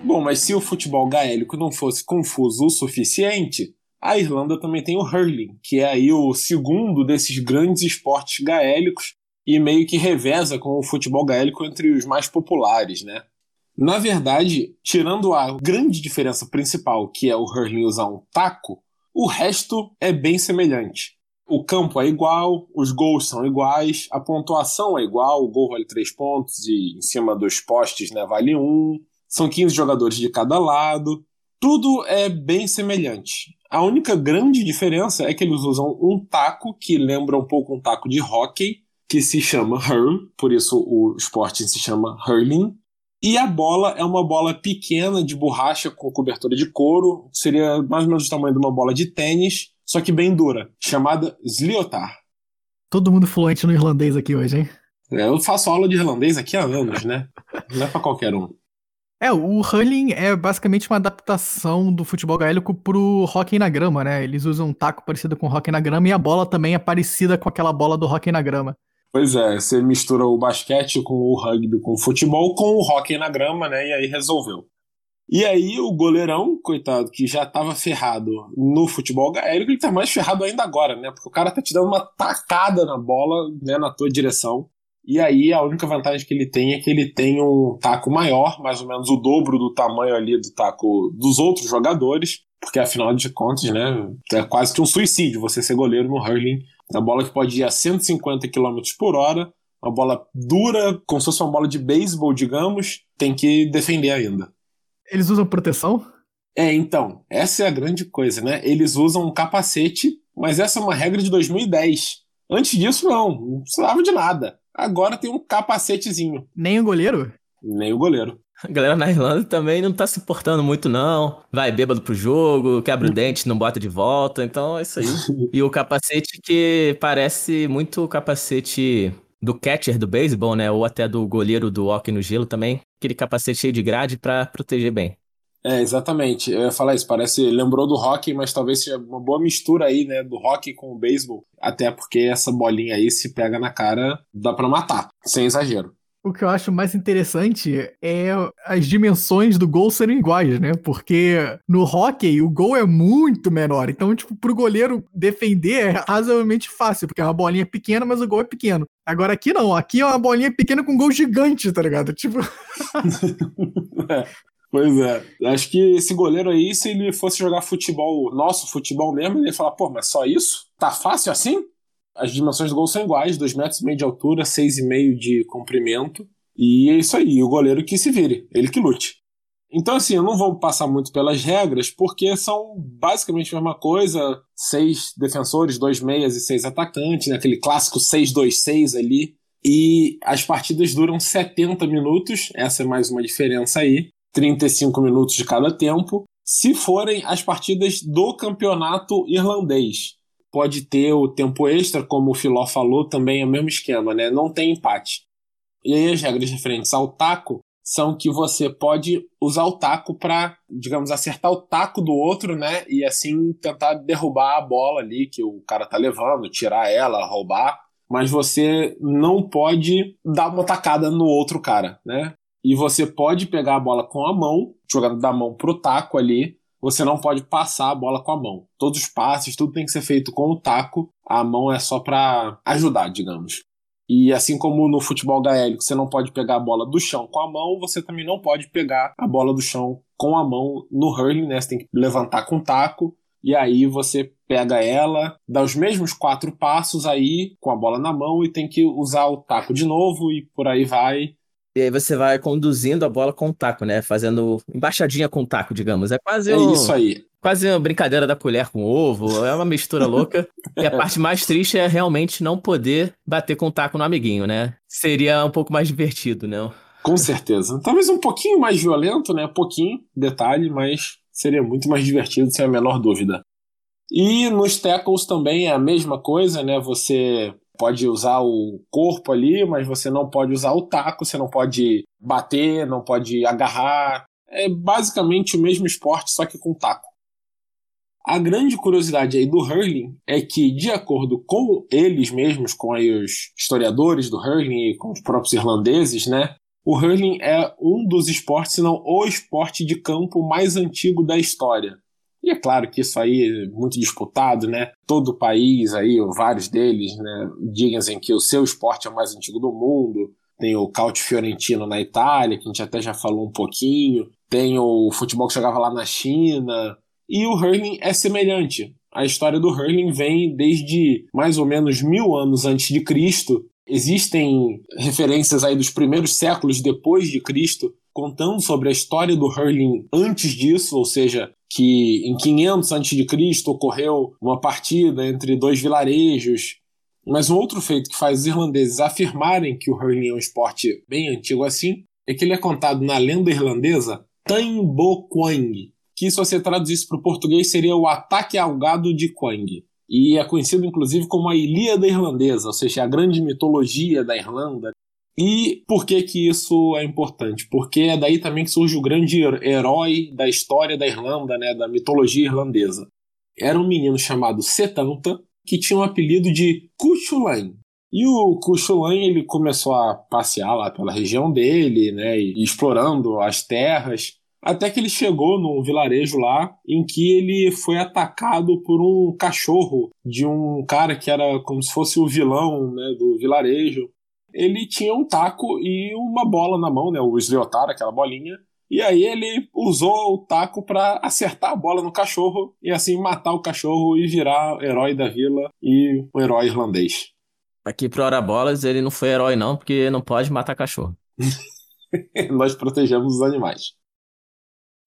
Bom, mas se o futebol gaélico não fosse confuso o suficiente, a Irlanda também tem o hurling, que é aí o segundo desses grandes esportes gaélicos e meio que reveza com o futebol gaélico entre os mais populares, né? Na verdade, tirando a grande diferença principal, que é o hurling usar um taco, o resto é bem semelhante. O campo é igual, os gols são iguais, a pontuação é igual, o gol vale 3 pontos e em cima dos postes né, vale 1, são 15 jogadores de cada lado, tudo é bem semelhante. A única grande diferença é que eles usam um taco que lembra um pouco um taco de hockey, que se chama hurl, por isso o esporte se chama hurling. E a bola é uma bola pequena de borracha com cobertura de couro, seria mais ou menos o tamanho de uma bola de tênis, só que bem dura, chamada sliotar. Todo mundo fluente no irlandês aqui hoje, hein? É, eu faço aula de irlandês aqui há anos, né? Não é pra qualquer um. É, o hurling é basicamente uma adaptação do futebol gaélico pro hockey na grama, né? Eles usam um taco parecido com o hockey na grama e a bola também é parecida com aquela bola do hockey na grama. Pois é, você mistura o basquete com o rugby, com o futebol, com o hockey na grama, né? E aí resolveu. E aí o goleirão, coitado, que já tava ferrado no futebol gaélico, ele tá mais ferrado ainda agora, né? Porque o cara tá te dando uma tacada na bola, né, na tua direção. E aí a única vantagem que ele tem é que ele tem um taco maior, mais ou menos o dobro do tamanho ali do taco dos outros jogadores, porque afinal de contas, né, é quase que um suicídio você ser goleiro no hurling uma bola que pode ir a 150 km por hora, uma bola dura, como se fosse uma bola de beisebol, digamos, tem que defender ainda. Eles usam proteção? É, então, essa é a grande coisa, né? Eles usam um capacete, mas essa é uma regra de 2010. Antes disso, não, não precisava de nada. Agora tem um capacetezinho. Nem o goleiro? Nem o goleiro. A galera na Irlanda também não tá se importando muito, não. Vai bêbado pro jogo, quebra o dente, não bota de volta. Então é isso aí. E o capacete que parece muito o capacete do catcher do beisebol, né? Ou até do goleiro do hockey no gelo também. Aquele capacete cheio de grade para proteger bem. É, exatamente. Eu ia falar isso, parece. Lembrou do hockey, mas talvez seja uma boa mistura aí, né? Do hockey com o beisebol. Até porque essa bolinha aí, se pega na cara, dá para matar. Sem exagero o que eu acho mais interessante é as dimensões do gol serem iguais, né? Porque no hockey o gol é muito menor. Então, tipo, pro goleiro defender é razoavelmente fácil, porque é uma bolinha pequena, mas o gol é pequeno. Agora aqui não, aqui é uma bolinha pequena com gol gigante, tá ligado? Tipo. é. Pois é. Acho que esse goleiro aí, se ele fosse jogar futebol, nosso futebol mesmo, ele ia falar, pô, mas só isso? Tá fácil assim? As dimensões do gol são iguais, 2,5 metros meio de altura, 6,5 de comprimento. E é isso aí, o goleiro que se vire, ele que lute. Então, assim, eu não vou passar muito pelas regras, porque são basicamente a mesma coisa: seis defensores, dois meias e seis atacantes, né? aquele clássico 6-2-6 ali. E as partidas duram 70 minutos, essa é mais uma diferença aí. 35 minutos de cada tempo. Se forem as partidas do campeonato irlandês, pode ter o tempo extra, como o Filó falou, também é o mesmo esquema, né? Não tem empate. E aí as regras referentes ao taco são que você pode usar o taco para, digamos, acertar o taco do outro, né? E assim tentar derrubar a bola ali que o cara tá levando, tirar ela, roubar. Mas você não pode dar uma tacada no outro cara, né? E você pode pegar a bola com a mão, jogando da mão pro taco ali. Você não pode passar a bola com a mão. Todos os passes, tudo tem que ser feito com o taco. A mão é só para ajudar, digamos. E assim como no futebol gaélico você não pode pegar a bola do chão com a mão, você também não pode pegar a bola do chão com a mão no hurling, né? Você tem que levantar com o taco e aí você pega ela, dá os mesmos quatro passos aí com a bola na mão e tem que usar o taco de novo e por aí vai. E aí você vai conduzindo a bola com o taco, né? Fazendo embaixadinha com o taco, digamos. É quase É um... isso aí. Quase uma brincadeira da colher com ovo, é uma mistura louca. e a parte mais triste é realmente não poder bater com o taco no amiguinho, né? Seria um pouco mais divertido, né? Com certeza. Talvez um pouquinho mais violento, né? Pouquinho, detalhe, mas seria muito mais divertido, sem a menor dúvida. E nos tackles também é a mesma coisa, né? Você pode usar o corpo ali, mas você não pode usar o taco, você não pode bater, não pode agarrar. É basicamente o mesmo esporte, só que com taco. A grande curiosidade aí do hurling é que, de acordo com eles mesmos, com aí os historiadores do hurling e com os próprios irlandeses, né, o hurling é um dos esportes, se não o esporte de campo mais antigo da história. E é claro que isso aí é muito disputado, né? Todo o país aí, vários deles, né, dizem que o seu esporte é o mais antigo do mundo. Tem o Caute Fiorentino na Itália, que a gente até já falou um pouquinho. Tem o futebol que jogava lá na China. E o hurling é semelhante. A história do hurling vem desde mais ou menos mil anos antes de Cristo. Existem referências aí dos primeiros séculos depois de Cristo contando sobre a história do hurling antes disso, ou seja, que em 500 a.C. ocorreu uma partida entre dois vilarejos. Mas um outro feito que faz os irlandeses afirmarem que o hurling é um esporte bem antigo assim é que ele é contado na lenda irlandesa Tamboquang, que se você traduzisse para o português seria o ataque ao gado de Quang. E é conhecido inclusive como a Ilíada Irlandesa, ou seja, a grande mitologia da Irlanda. E por que que isso é importante? Porque é daí também que surge o grande herói da história da Irlanda, né, da mitologia irlandesa. Era um menino chamado Setanta, que tinha o um apelido de Cuchulain. E o Cuchulain ele começou a passear lá pela região dele, né, explorando as terras, até que ele chegou num vilarejo lá em que ele foi atacado por um cachorro de um cara que era como se fosse o vilão né, do vilarejo ele tinha um taco e uma bola na mão, né? O Sliotar, aquela bolinha. E aí ele usou o taco para acertar a bola no cachorro e assim matar o cachorro e virar herói da vila e um herói irlandês. Aqui pro Hora Bolas ele não foi herói não, porque não pode matar cachorro. Nós protegemos os animais.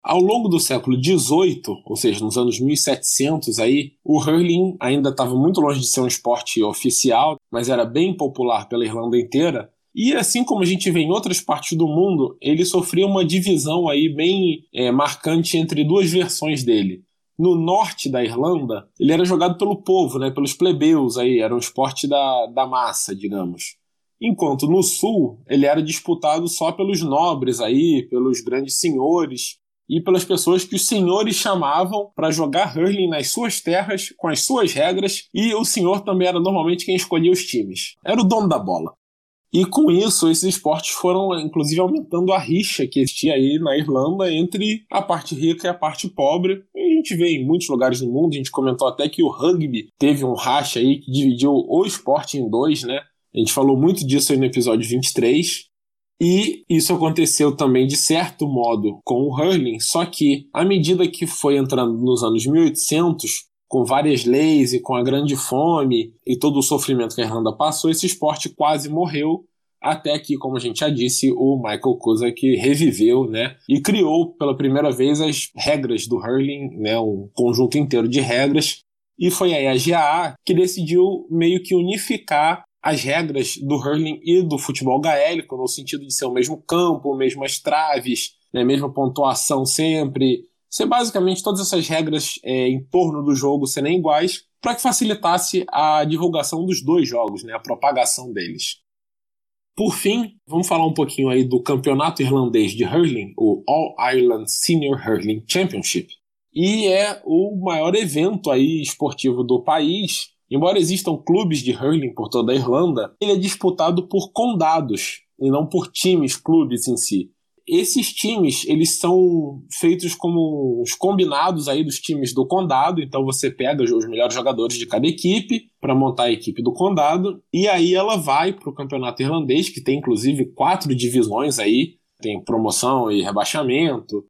Ao longo do século XVIII, ou seja, nos anos 1700 aí, o hurling ainda estava muito longe de ser um esporte oficial, mas era bem popular pela Irlanda inteira. E assim como a gente vê em outras partes do mundo, ele sofria uma divisão aí bem é, marcante entre duas versões dele. No norte da Irlanda, ele era jogado pelo povo, né, pelos plebeus aí, era um esporte da, da massa, digamos. Enquanto no sul, ele era disputado só pelos nobres aí, pelos grandes senhores, e pelas pessoas que os senhores chamavam para jogar hurling nas suas terras, com as suas regras, e o senhor também era normalmente quem escolhia os times. Era o dono da bola. E com isso, esses esportes foram inclusive aumentando a rixa que existia aí na Irlanda entre a parte rica e a parte pobre. E a gente vê em muitos lugares do mundo, a gente comentou até que o rugby teve um racha aí que dividiu o esporte em dois, né? A gente falou muito disso aí no episódio 23. E isso aconteceu também de certo modo com o hurling, só que à medida que foi entrando nos anos 1800, com várias leis e com a grande fome e todo o sofrimento que a Irlanda passou, esse esporte quase morreu até que, como a gente já disse, o Michael Kozak reviveu, né, e criou pela primeira vez as regras do hurling, né, um conjunto inteiro de regras, e foi aí a GAA que decidiu meio que unificar as regras do hurling e do futebol gaélico, no sentido de ser o mesmo campo, mesmas traves, né, mesma pontuação sempre, ser basicamente todas essas regras é, em torno do jogo serem iguais, para que facilitasse a divulgação dos dois jogos, né, a propagação deles. Por fim, vamos falar um pouquinho aí do campeonato irlandês de hurling, o All Ireland Senior Hurling Championship, e é o maior evento aí esportivo do país. Embora existam clubes de hurling por toda a Irlanda, ele é disputado por condados e não por times, clubes em si. Esses times, eles são feitos como os combinados aí dos times do condado, então você pega os melhores jogadores de cada equipe para montar a equipe do condado, e aí ela vai para o campeonato irlandês, que tem inclusive quatro divisões aí, tem promoção e rebaixamento,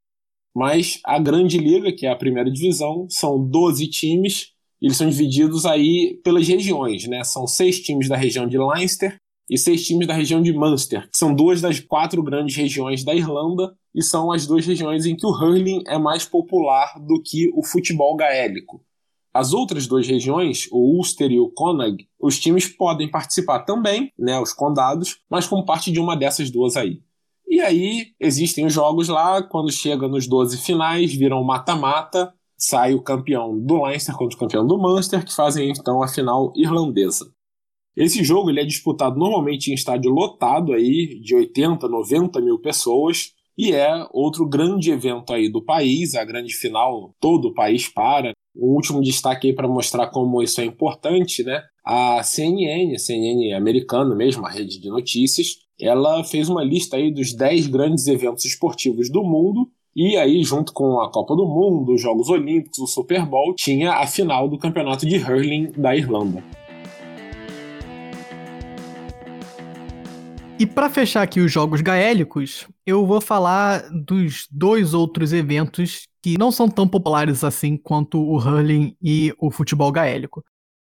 mas a grande liga, que é a primeira divisão, são 12 times, eles são divididos aí pelas regiões, né? São seis times da região de Leinster, e seis times da região de Munster, que são duas das quatro grandes regiões da Irlanda e são as duas regiões em que o hurling é mais popular do que o futebol gaélico. As outras duas regiões, o Ulster e o Connacht, os times podem participar também, né, os condados, mas como parte de uma dessas duas aí. E aí existem os jogos lá, quando chega nos 12 finais, viram mata-mata, sai o campeão do Leinster contra o campeão do Munster, que fazem então a final irlandesa. Esse jogo ele é disputado normalmente em estádio lotado aí, de 80, 90 mil pessoas, e é outro grande evento aí do país, a grande final, todo o país para. Um último destaque para mostrar como isso é importante, né? A CNN, a CNN americana mesmo, a rede de notícias, ela fez uma lista aí dos 10 grandes eventos esportivos do mundo e aí, junto com a Copa do Mundo, os Jogos Olímpicos, o Super Bowl, tinha a final do Campeonato de Hurling da Irlanda. E para fechar aqui os jogos gaélicos, eu vou falar dos dois outros eventos que não são tão populares assim quanto o hurling e o futebol gaélico.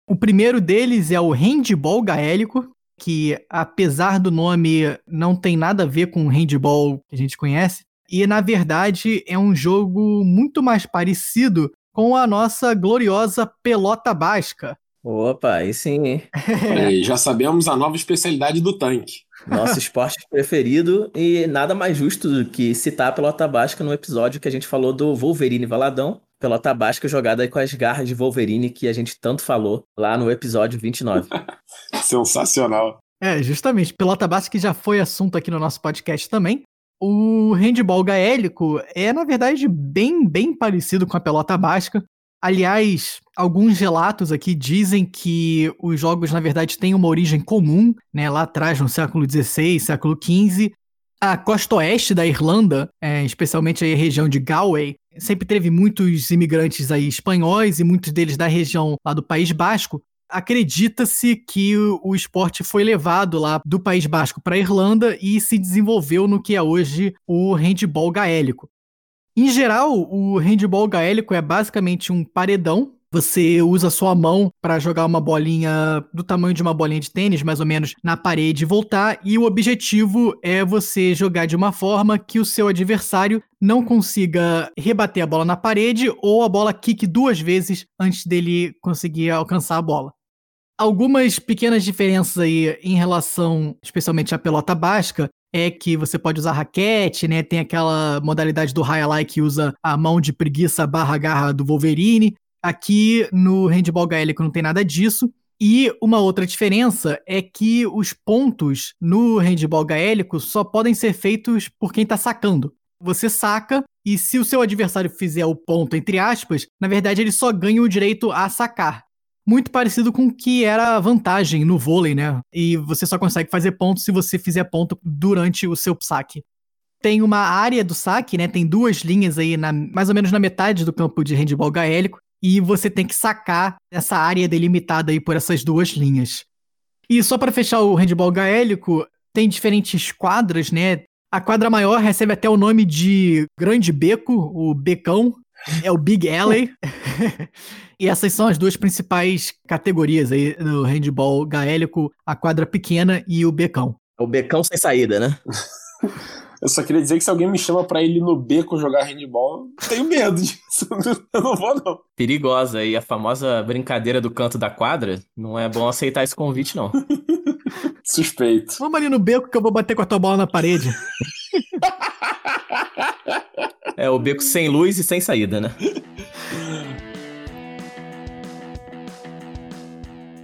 O primeiro deles é o handball gaélico, que apesar do nome não tem nada a ver com o handball que a gente conhece, e na verdade é um jogo muito mais parecido com a nossa gloriosa pelota basca. Opa, aí sim. É, já sabemos a nova especialidade do tanque. Nosso esporte preferido e nada mais justo do que citar a pelota basca no episódio que a gente falou do Wolverine Valadão. Pelota basca jogada com as garras de Wolverine que a gente tanto falou lá no episódio 29. Sensacional. É, justamente. Pelota basca que já foi assunto aqui no nosso podcast também. O handball gaélico é, na verdade, bem, bem parecido com a pelota basca. Aliás, alguns relatos aqui dizem que os jogos, na verdade, têm uma origem comum, né? Lá atrás, no século XVI, século XV. A costa oeste da Irlanda, é, especialmente a região de Galway, sempre teve muitos imigrantes aí espanhóis e muitos deles da região lá do País Basco. Acredita-se que o, esporte foi levado lá do País Basco para a Irlanda e se desenvolveu no que é hoje o handball gaélico. Em geral, o handball gaélico é basicamente um paredão. Você usa sua mão para jogar uma bolinha do tamanho de uma bolinha de tênis, mais ou menos, na parede e voltar. E o objetivo é você jogar de uma forma que o seu adversário não consiga rebater a bola na parede ou a bola quique duas vezes antes dele conseguir alcançar a bola algumas pequenas diferenças aí em relação, especialmente à pelota basca, é que você pode usar raquete, né? Tem aquela modalidade do High que usa a mão de preguiça barra garra do Wolverine. Aqui no handball gaélico não tem nada disso. E uma outra diferença é que os pontos no handball gaélico só podem ser feitos por quem está sacando. Você saca e se o seu adversário fizer o ponto entre aspas, na verdade ele só ganha o direito a sacar muito parecido com o que era a vantagem no vôlei, né? E você só consegue fazer ponto se você fizer ponto durante o seu saque. Tem uma área do saque, né? Tem duas linhas aí, na, mais ou menos na metade do campo de handball gaélico, e você tem que sacar essa área delimitada aí por essas duas linhas. E só para fechar o handball gaélico, tem diferentes quadras, né? A quadra maior recebe até o nome de Grande Beco, o Becão, é o Big Alley. e essas são as duas principais categorias aí do handball gaélico, a quadra pequena e o becão. É o becão sem saída, né? Eu só queria dizer que se alguém me chama pra ir no beco jogar handball, eu tenho medo disso. Eu não vou, não. Perigosa. E a famosa brincadeira do canto da quadra, não é bom aceitar esse convite, não. Suspeito. Vamos ali no beco que eu vou bater com a tua bola na parede. É o beco sem luz e sem saída, né?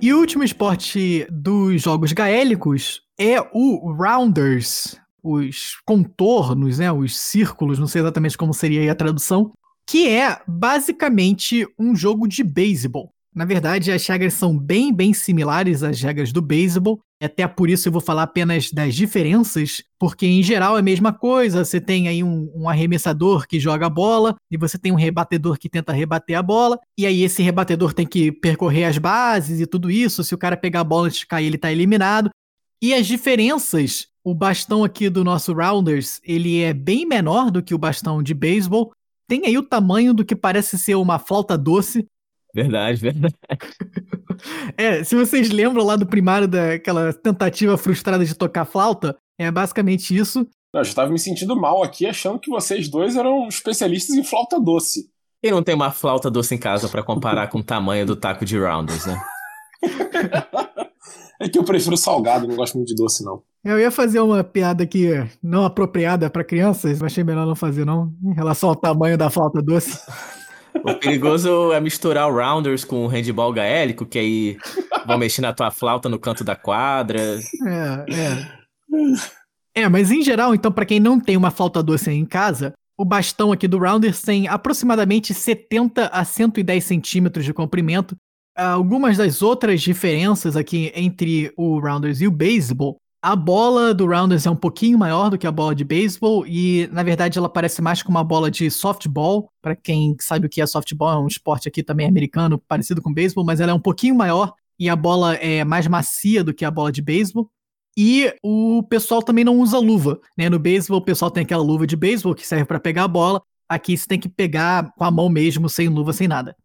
E o último esporte dos jogos gaélicos é o Rounders, os contornos, né, os círculos, não sei exatamente como seria a tradução, que é basicamente um jogo de beisebol. Na verdade, as regras são bem, bem similares às regras do beisebol. Até por isso eu vou falar apenas das diferenças, porque em geral é a mesma coisa. Você tem aí um, um, arremessador que joga a bola, e você tem um rebatedor que tenta rebater a bola, e aí esse rebatedor tem que percorrer as bases e tudo isso. Se o cara pegar a bola de cair, ele tá eliminado. E as diferenças, o bastão aqui do nosso Rounders, ele é bem menor do que o bastão de beisebol. Tem aí o tamanho do que parece ser uma flauta doce, Verdade, verdade. é, se vocês lembram lá do primário daquela tentativa frustrada de tocar flauta, é basicamente isso. Eu já tava me sentindo mal aqui, achando que vocês dois eram especialistas em flauta doce. Quem não tem uma flauta doce em casa para comparar com o tamanho do taco de Rounders, né? é que eu prefiro salgado, não gosto muito de doce, não. Eu ia fazer uma piada aqui não apropriada para crianças, mas achei melhor não fazer, não, em relação ao tamanho da flauta doce. O perigoso é misturar o Rounders com o handball gaélico, que aí vão mexer na tua flauta no canto da quadra. É, é. É, mas em geral, então, para quem não tem uma flauta doce em casa, o bastão aqui do Rounders tem aproximadamente 70 a 110 centímetros de comprimento. Algumas das outras diferenças aqui entre o Rounders e o Baseball a bola do Rounders é um pouquinho maior do que a bola de beisebol e, na verdade, ela parece mais com uma bola de softball. Para quem sabe o que é softball, é um esporte aqui também americano, parecido com beisebol, mas ela é um pouquinho maior e a bola é mais macia do que a bola de beisebol. E o pessoal também não usa luva, né? No beisebol, o pessoal tem aquela luva de beisebol que serve para pegar a bola. Aqui você tem que pegar com a mão mesmo, sem luva, sem nada.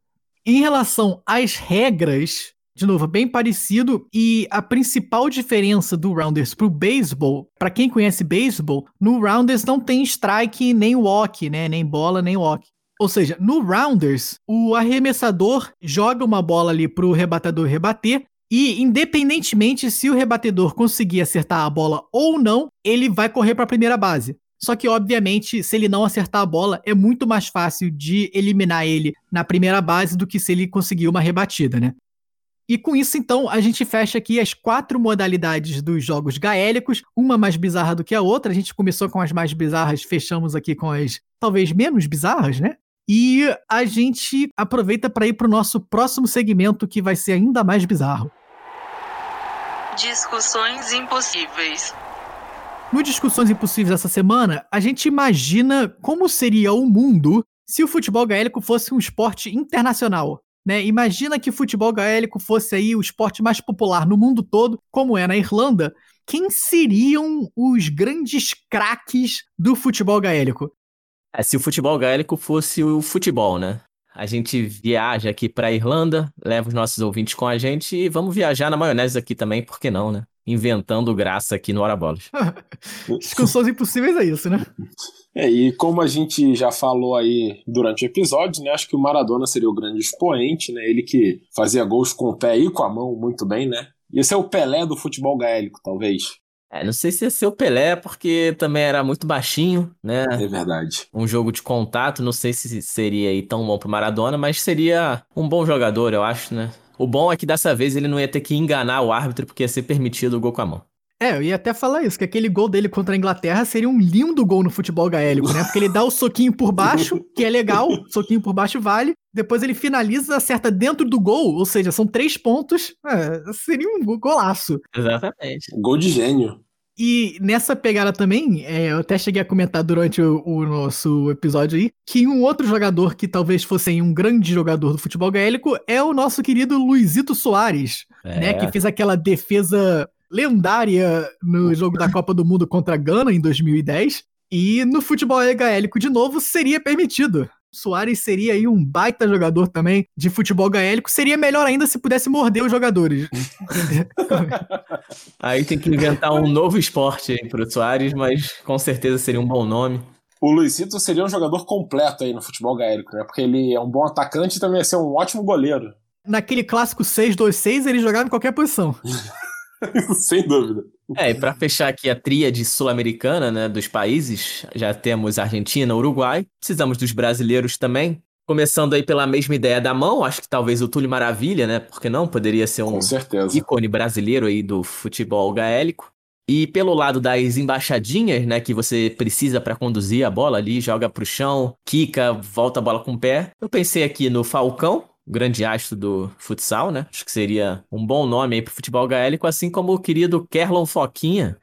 Em relação às regras, de novo, bem parecido. E a principal diferença do Rounders pro beisebol, para quem conhece beisebol, no Rounders não tem strike nem walk, né? Nem bola, nem walk. Ou seja, no Rounders, o arremessador joga uma bola ali pro rebatedor rebater. E independentemente se o rebatedor conseguir acertar a bola ou não, ele vai correr para a primeira base. Só que, obviamente, se ele não acertar a bola, é muito mais fácil de eliminar ele na primeira base do que se ele conseguir uma rebatida, né? E com isso, então, a gente fecha aqui as quatro modalidades dos jogos gaélicos, uma mais bizarra do que a outra. A gente começou com as mais bizarras, fechamos aqui com as talvez menos bizarras, né? E a gente aproveita para ir para o nosso próximo segmento, que vai ser ainda mais bizarro. Discussões impossíveis. No Discussões Impossíveis dessa semana, a gente imagina como seria o mundo se o futebol gaélico fosse um esporte internacional. Né? Imagina que o futebol gaélico fosse aí o esporte mais popular no mundo todo, como é na Irlanda. Quem seriam os grandes craques do futebol gaélico? É, se o futebol gaélico fosse o futebol, né? A gente viaja aqui para Irlanda, leva os nossos ouvintes com a gente e vamos viajar na maionese aqui também, por que não, né? Inventando graça aqui no Hora Bolas. Discussões impossíveis é isso, né? É, e como a gente já falou aí durante o episódio, né? Acho que o Maradona seria o grande expoente, né? Ele que fazia gols com o pé e com a mão muito bem, né? Ia ser o Pelé do futebol gaélico, talvez. É, não sei se ia ser o Pelé, porque também era muito baixinho, né? É verdade. Um jogo de contato, não sei se seria aí tão bom pro Maradona, mas seria um bom jogador, eu acho, né? O bom é que dessa vez ele não ia ter que enganar o árbitro, porque ia ser permitido o gol com a mão. É, eu ia até falar isso, que aquele gol dele contra a Inglaterra seria um lindo gol no futebol gaélico, né? Porque ele dá o soquinho por baixo, que é legal, soquinho por baixo vale, depois ele finaliza, acerta dentro do gol, ou seja, são três pontos, é, seria um golaço. Exatamente. Gol de gênio. E nessa pegada também, é, eu até cheguei a comentar durante o, o, nosso episódio aí, que um outro jogador que talvez fosse um grande jogador do futebol gaélico é o nosso querido Luizito Soares, é. né? Que fez aquela defesa lendária no jogo da Copa do Mundo contra a Gana em 2010. E no futebol gaélico, de novo, seria permitido. Soares seria aí um baita jogador também de futebol gaélico. Seria melhor ainda se pudesse morder os jogadores. aí tem que inventar um novo esporte aí pro Soares, mas com certeza seria um bom nome. O Luizito seria um jogador completo aí no futebol gaélico, né? Porque ele é um bom atacante e também ia ser um ótimo goleiro. Naquele clássico 6-2-6, ele jogava em qualquer posição. Sem dúvida. É, e para fechar aqui a tríade sul-americana, né, dos países, já temos Argentina, Uruguai, precisamos dos brasileiros também. Começando aí pela mesma ideia da mão, acho que talvez o Túlio Maravilha, né? Porque não poderia ser um ícone brasileiro aí do futebol gaélico. E pelo lado das embaixadinhas, né, que você precisa para conduzir a bola ali, joga pro chão, quica, volta a bola com o pé. Eu pensei aqui no Falcão, grande astro do futsal, né? Acho que seria um bom nome aí pro futebol gaélico, assim como o querido Kerlon Foquinha,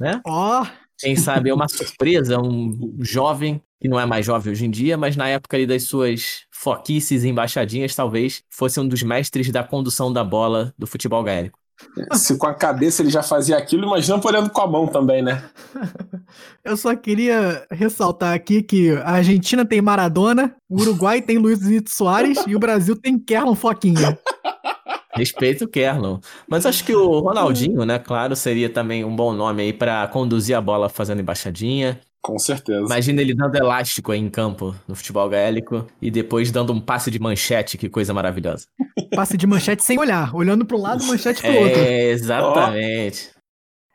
né? Ó! Oh. Quem sabe é uma surpresa, um jovem, que não é mais jovem hoje em dia, mas na época ali das suas foquices e embaixadinhas, talvez fosse um dos mestres da condução da bola do futebol gaélico. Se com a cabeça ele já fazia aquilo, imagina podendo com a mão também, né? Eu só queria ressaltar aqui que a Argentina tem Maradona, o Uruguai tem Luizito Soares e o Brasil tem Kerlon Foquinha. Respeito o Kerlon. Mas acho que o Ronaldinho, né, claro, seria também um bom nome aí para conduzir a bola fazendo embaixadinha. Com certeza. Imagina ele dando elástico aí em campo no futebol gaélico e depois dando um passe de manchete, que coisa maravilhosa. passe de manchete sem olhar, olhando para um lado, manchete para o é, outro. Exatamente.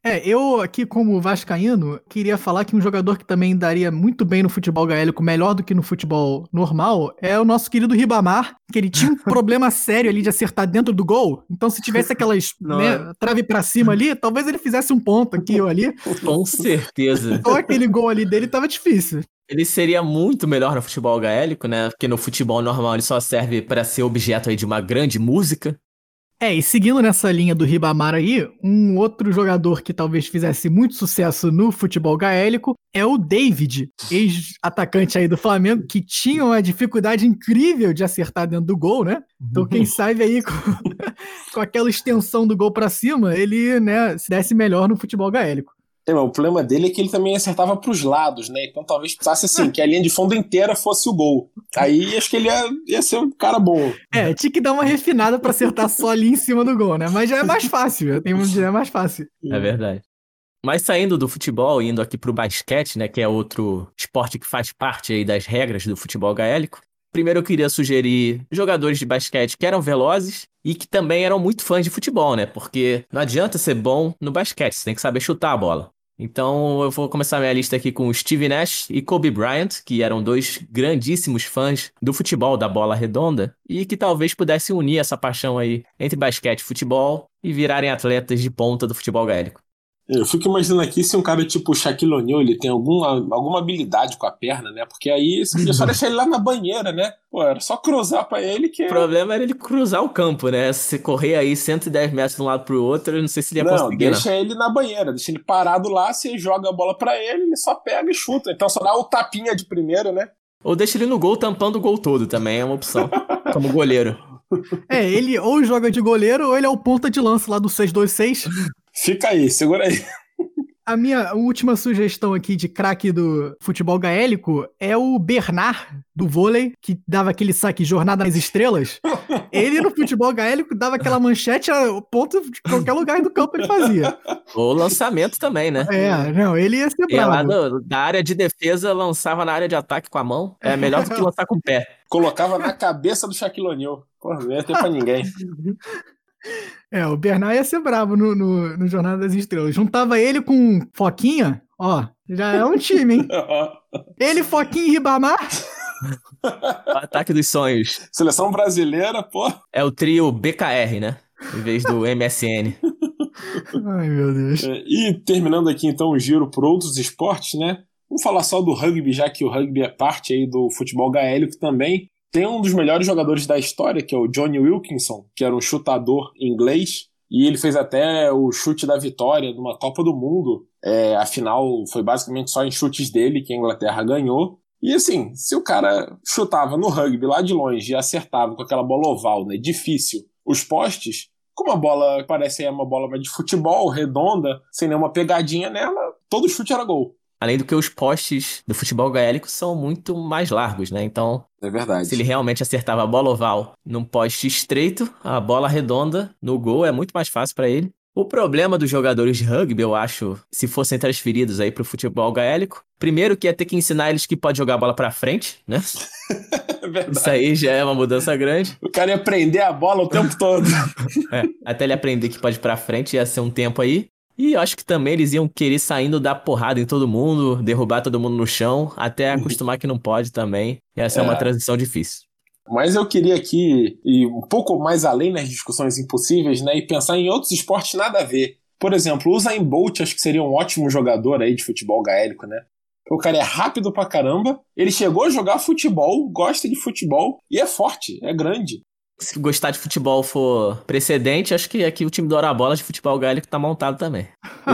É, eu aqui como vascaíno, queria falar que um jogador que também daria muito bem no futebol gaélico, melhor do que no futebol normal, é o nosso querido Ribamar, que ele tinha um problema sério ali de acertar dentro do gol. Então se tivesse aquelas né, trave para cima ali, talvez ele fizesse um ponto aqui ou ali. Com certeza. Só aquele gol ali dele tava difícil. Ele seria muito melhor no futebol gaélico, né? Porque no futebol normal ele só serve para ser objeto aí de uma grande música. É, e seguindo nessa linha do Ribamar aí, um outro jogador que talvez fizesse muito sucesso no futebol gaélico é o David, ex-atacante aí do Flamengo, que tinha uma dificuldade incrível de acertar dentro do gol, né? Então quem uhum. sabe aí com, com aquela extensão do gol para cima, ele, né, se desse melhor no futebol gaélico. O problema dele é que ele também acertava para os lados, né? Então talvez precisasse assim, que a linha de fundo inteira fosse o gol. Aí acho que ele ia, ia ser um cara bom. É, tinha que dar uma refinada para acertar só ali em cima do gol, né? Mas já é mais fácil, eu tenho um é mais fácil. É verdade. Mas saindo do futebol, indo aqui para o basquete, né, que é outro esporte que faz parte aí das regras do futebol gaélico, primeiro eu queria sugerir jogadores de basquete que eram velozes e que também eram muito fãs de futebol, né? Porque não adianta ser bom no basquete, você tem que saber chutar a bola. Então eu vou começar minha lista aqui com Steve Nash e Kobe Bryant, que eram dois grandíssimos fãs do futebol da bola redonda e que talvez pudessem unir essa paixão aí entre basquete e futebol e virarem atletas de ponta do futebol gaélico. Eu fico imaginando aqui se um cara tipo Shaquille O'Neal, ele tem alguma, alguma habilidade com a perna, né? Porque aí você podia só deixar ele lá na banheira, né? Pô, era só cruzar pra ele que... O problema era ele cruzar o campo, né? Se correr aí 110 metros de um lado pro outro, eu não sei se ele ia não, conseguir. Não, deixa ele na banheira, deixa ele parado lá, você joga a bola pra ele, ele só pega e chuta. Então só dá o tapinha de primeira, né? Ou deixa ele no gol tampando o gol todo também, é uma opção. como goleiro. É, ele ou joga de goleiro ou ele é o ponta de lança lá do 626. Fica aí, segura aí. A minha última sugestão aqui de craque do futebol gaélico é o Bernard, do vôlei, que dava aquele saque Jornada nas Estrelas. Ele no futebol gaélico dava aquela manchete a ponto de qualquer lugar do campo ele fazia. O lançamento também, né? É, não, ele ia ser bravo. Lá do, da área de defesa, lançava na área de ataque com a mão. É melhor do que lançar com o pé. Colocava na cabeça do Shaquille O'Neal. Porra, não ia ter pra ninguém. É, o Bernard ia ser bravo no, no, no Jornada das Estrelas. Juntava ele com Foquinha, ó, já é um time, hein? ele, Foquinha e Ribamar. Ataque dos sonhos. Seleção brasileira, pô. É o trio BKR, né? Em vez do MSN. Ai, meu Deus. É, e terminando aqui então o giro por outros esportes, né? Vamos falar só do rugby, já que o rugby é parte aí do futebol gaélico também. Tem um dos melhores jogadores da história, que é o Johnny Wilkinson, que era um chutador inglês, e ele fez até o chute da vitória numa Copa do Mundo. É, afinal, foi basicamente só em chutes dele que a Inglaterra ganhou. E assim, se o cara chutava no rugby lá de longe e acertava com aquela bola oval, né, difícil, os postes, Como a bola parece uma bola de futebol, redonda, sem nenhuma pegadinha nela, todo chute era gol. Além do que os postes do futebol gaélico são muito mais largos, né? Então, É verdade. se ele realmente acertava a bola oval num poste estreito, a bola redonda no gol é muito mais fácil pra ele. O problema dos jogadores de rugby, eu acho, se fossem transferidos aí pro futebol gaélico, primeiro que ia ter que ensinar eles que pode jogar a bola pra frente, né? É verdade. Isso aí já é uma mudança grande. O cara ia prender a bola o tempo todo. É, até ele aprender que pode ir pra frente ia ser um tempo aí. E eu acho que também eles iam querer saindo dar porrada em todo mundo, derrubar todo mundo no chão, até acostumar que não pode também. Ia ser É. uma transição difícil. Mas eu queria aqui ir um pouco mais além nas discussões impossíveis, né? E pensar em outros esportes nada a ver. Por exemplo, o Usain Bolt acho que seria um ótimo jogador aí de futebol gaélico, né? O cara é rápido pra caramba, ele chegou a jogar futebol, gosta de futebol e é forte, é grande. Se gostar de futebol for precedente, acho que aqui o time do Orabola de futebol gaélico tá montado também.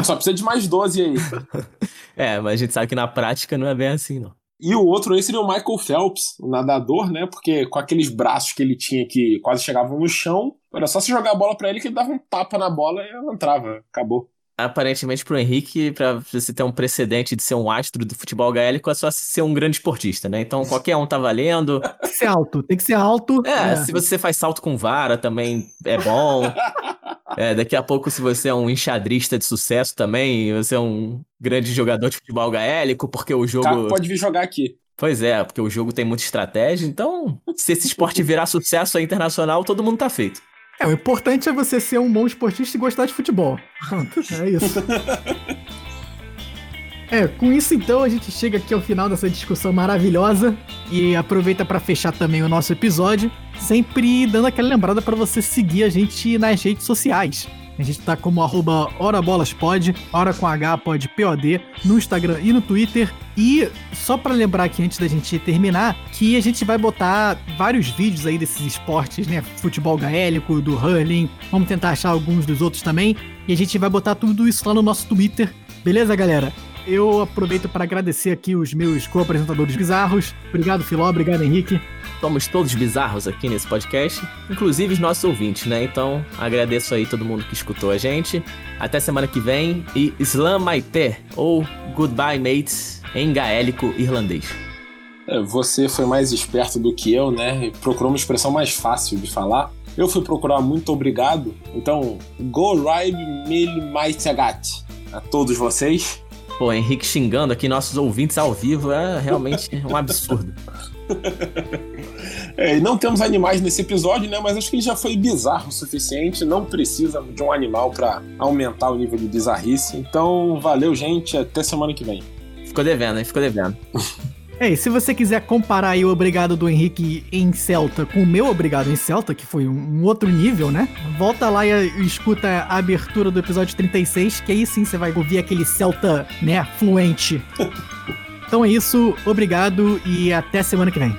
Só precisa de mais 12 aí. É, mas a gente sabe que na prática não é bem assim, não. E o outro aí seria o Michael Phelps, o nadador, né? Porque com aqueles braços que ele tinha que quase chegavam no chão, era só se jogar a bola pra ele que ele dava um tapa na bola e ela entrava. Acabou. Aparentemente pro Henrique, pra você ter um precedente de ser um astro do futebol gaélico, é só ser um grande esportista, né? Então qualquer um tá valendo. Tem que ser alto, tem que ser alto. É, se você faz salto com vara também é bom. É, daqui a pouco, se você é um enxadrista de sucesso também, você é um grande jogador de futebol gaélico, porque o jogo. cara pode vir jogar aqui. Pois é, porque o jogo tem muita estratégia, então, se esse esporte virar sucesso internacional, todo mundo tá feito. É, o importante é você ser um bom esportista e gostar de futebol. É isso. É, com isso então a gente chega aqui ao final dessa discussão maravilhosa e aproveita para fechar também o nosso episódio, sempre dando aquela lembrada para você seguir a gente nas redes sociais. A gente tá como arroba horabolaspod, hora com H pode POD, no Instagram e no Twitter. E só pra lembrar aqui antes da gente terminar, que a gente vai botar vários vídeos aí desses esportes, né? Futebol gaélico, do hurling, vamos tentar achar alguns dos outros também. E a gente vai botar tudo isso lá no nosso Twitter. Beleza, galera? Eu aproveito para agradecer aqui os meus co-apresentadores bizarros. Obrigado, Filó. Obrigado, Henrique. Somos todos bizarros aqui nesse podcast, inclusive os nossos ouvintes, né? Então, agradeço aí todo mundo que escutou a gente. Até semana que vem e Slam Maite, ou Goodbye Mates, em gaélico irlandês. É, você foi mais esperto do que eu, né? Procurou uma expressão mais fácil de falar. Eu fui procurar muito obrigado. Então, go ride mil mais a todos vocês. Pô, Henrique xingando aqui nossos ouvintes ao vivo é realmente um absurdo. É, não temos animais nesse episódio, né? Mas acho que já foi bizarro o suficiente. Não precisa de um animal para aumentar o nível de bizarrice. Então, valeu, gente. Até semana que vem. Ficou devendo, hein? Ficou devendo. É, e se você quiser comparar aí o obrigado do Henrique em Celta com o meu obrigado em Celta, que foi um, outro nível, né? Volta lá e, e escuta a abertura do episódio 36, que aí sim você vai ouvir aquele Celta, né, fluente. então é isso, obrigado e até semana que vem.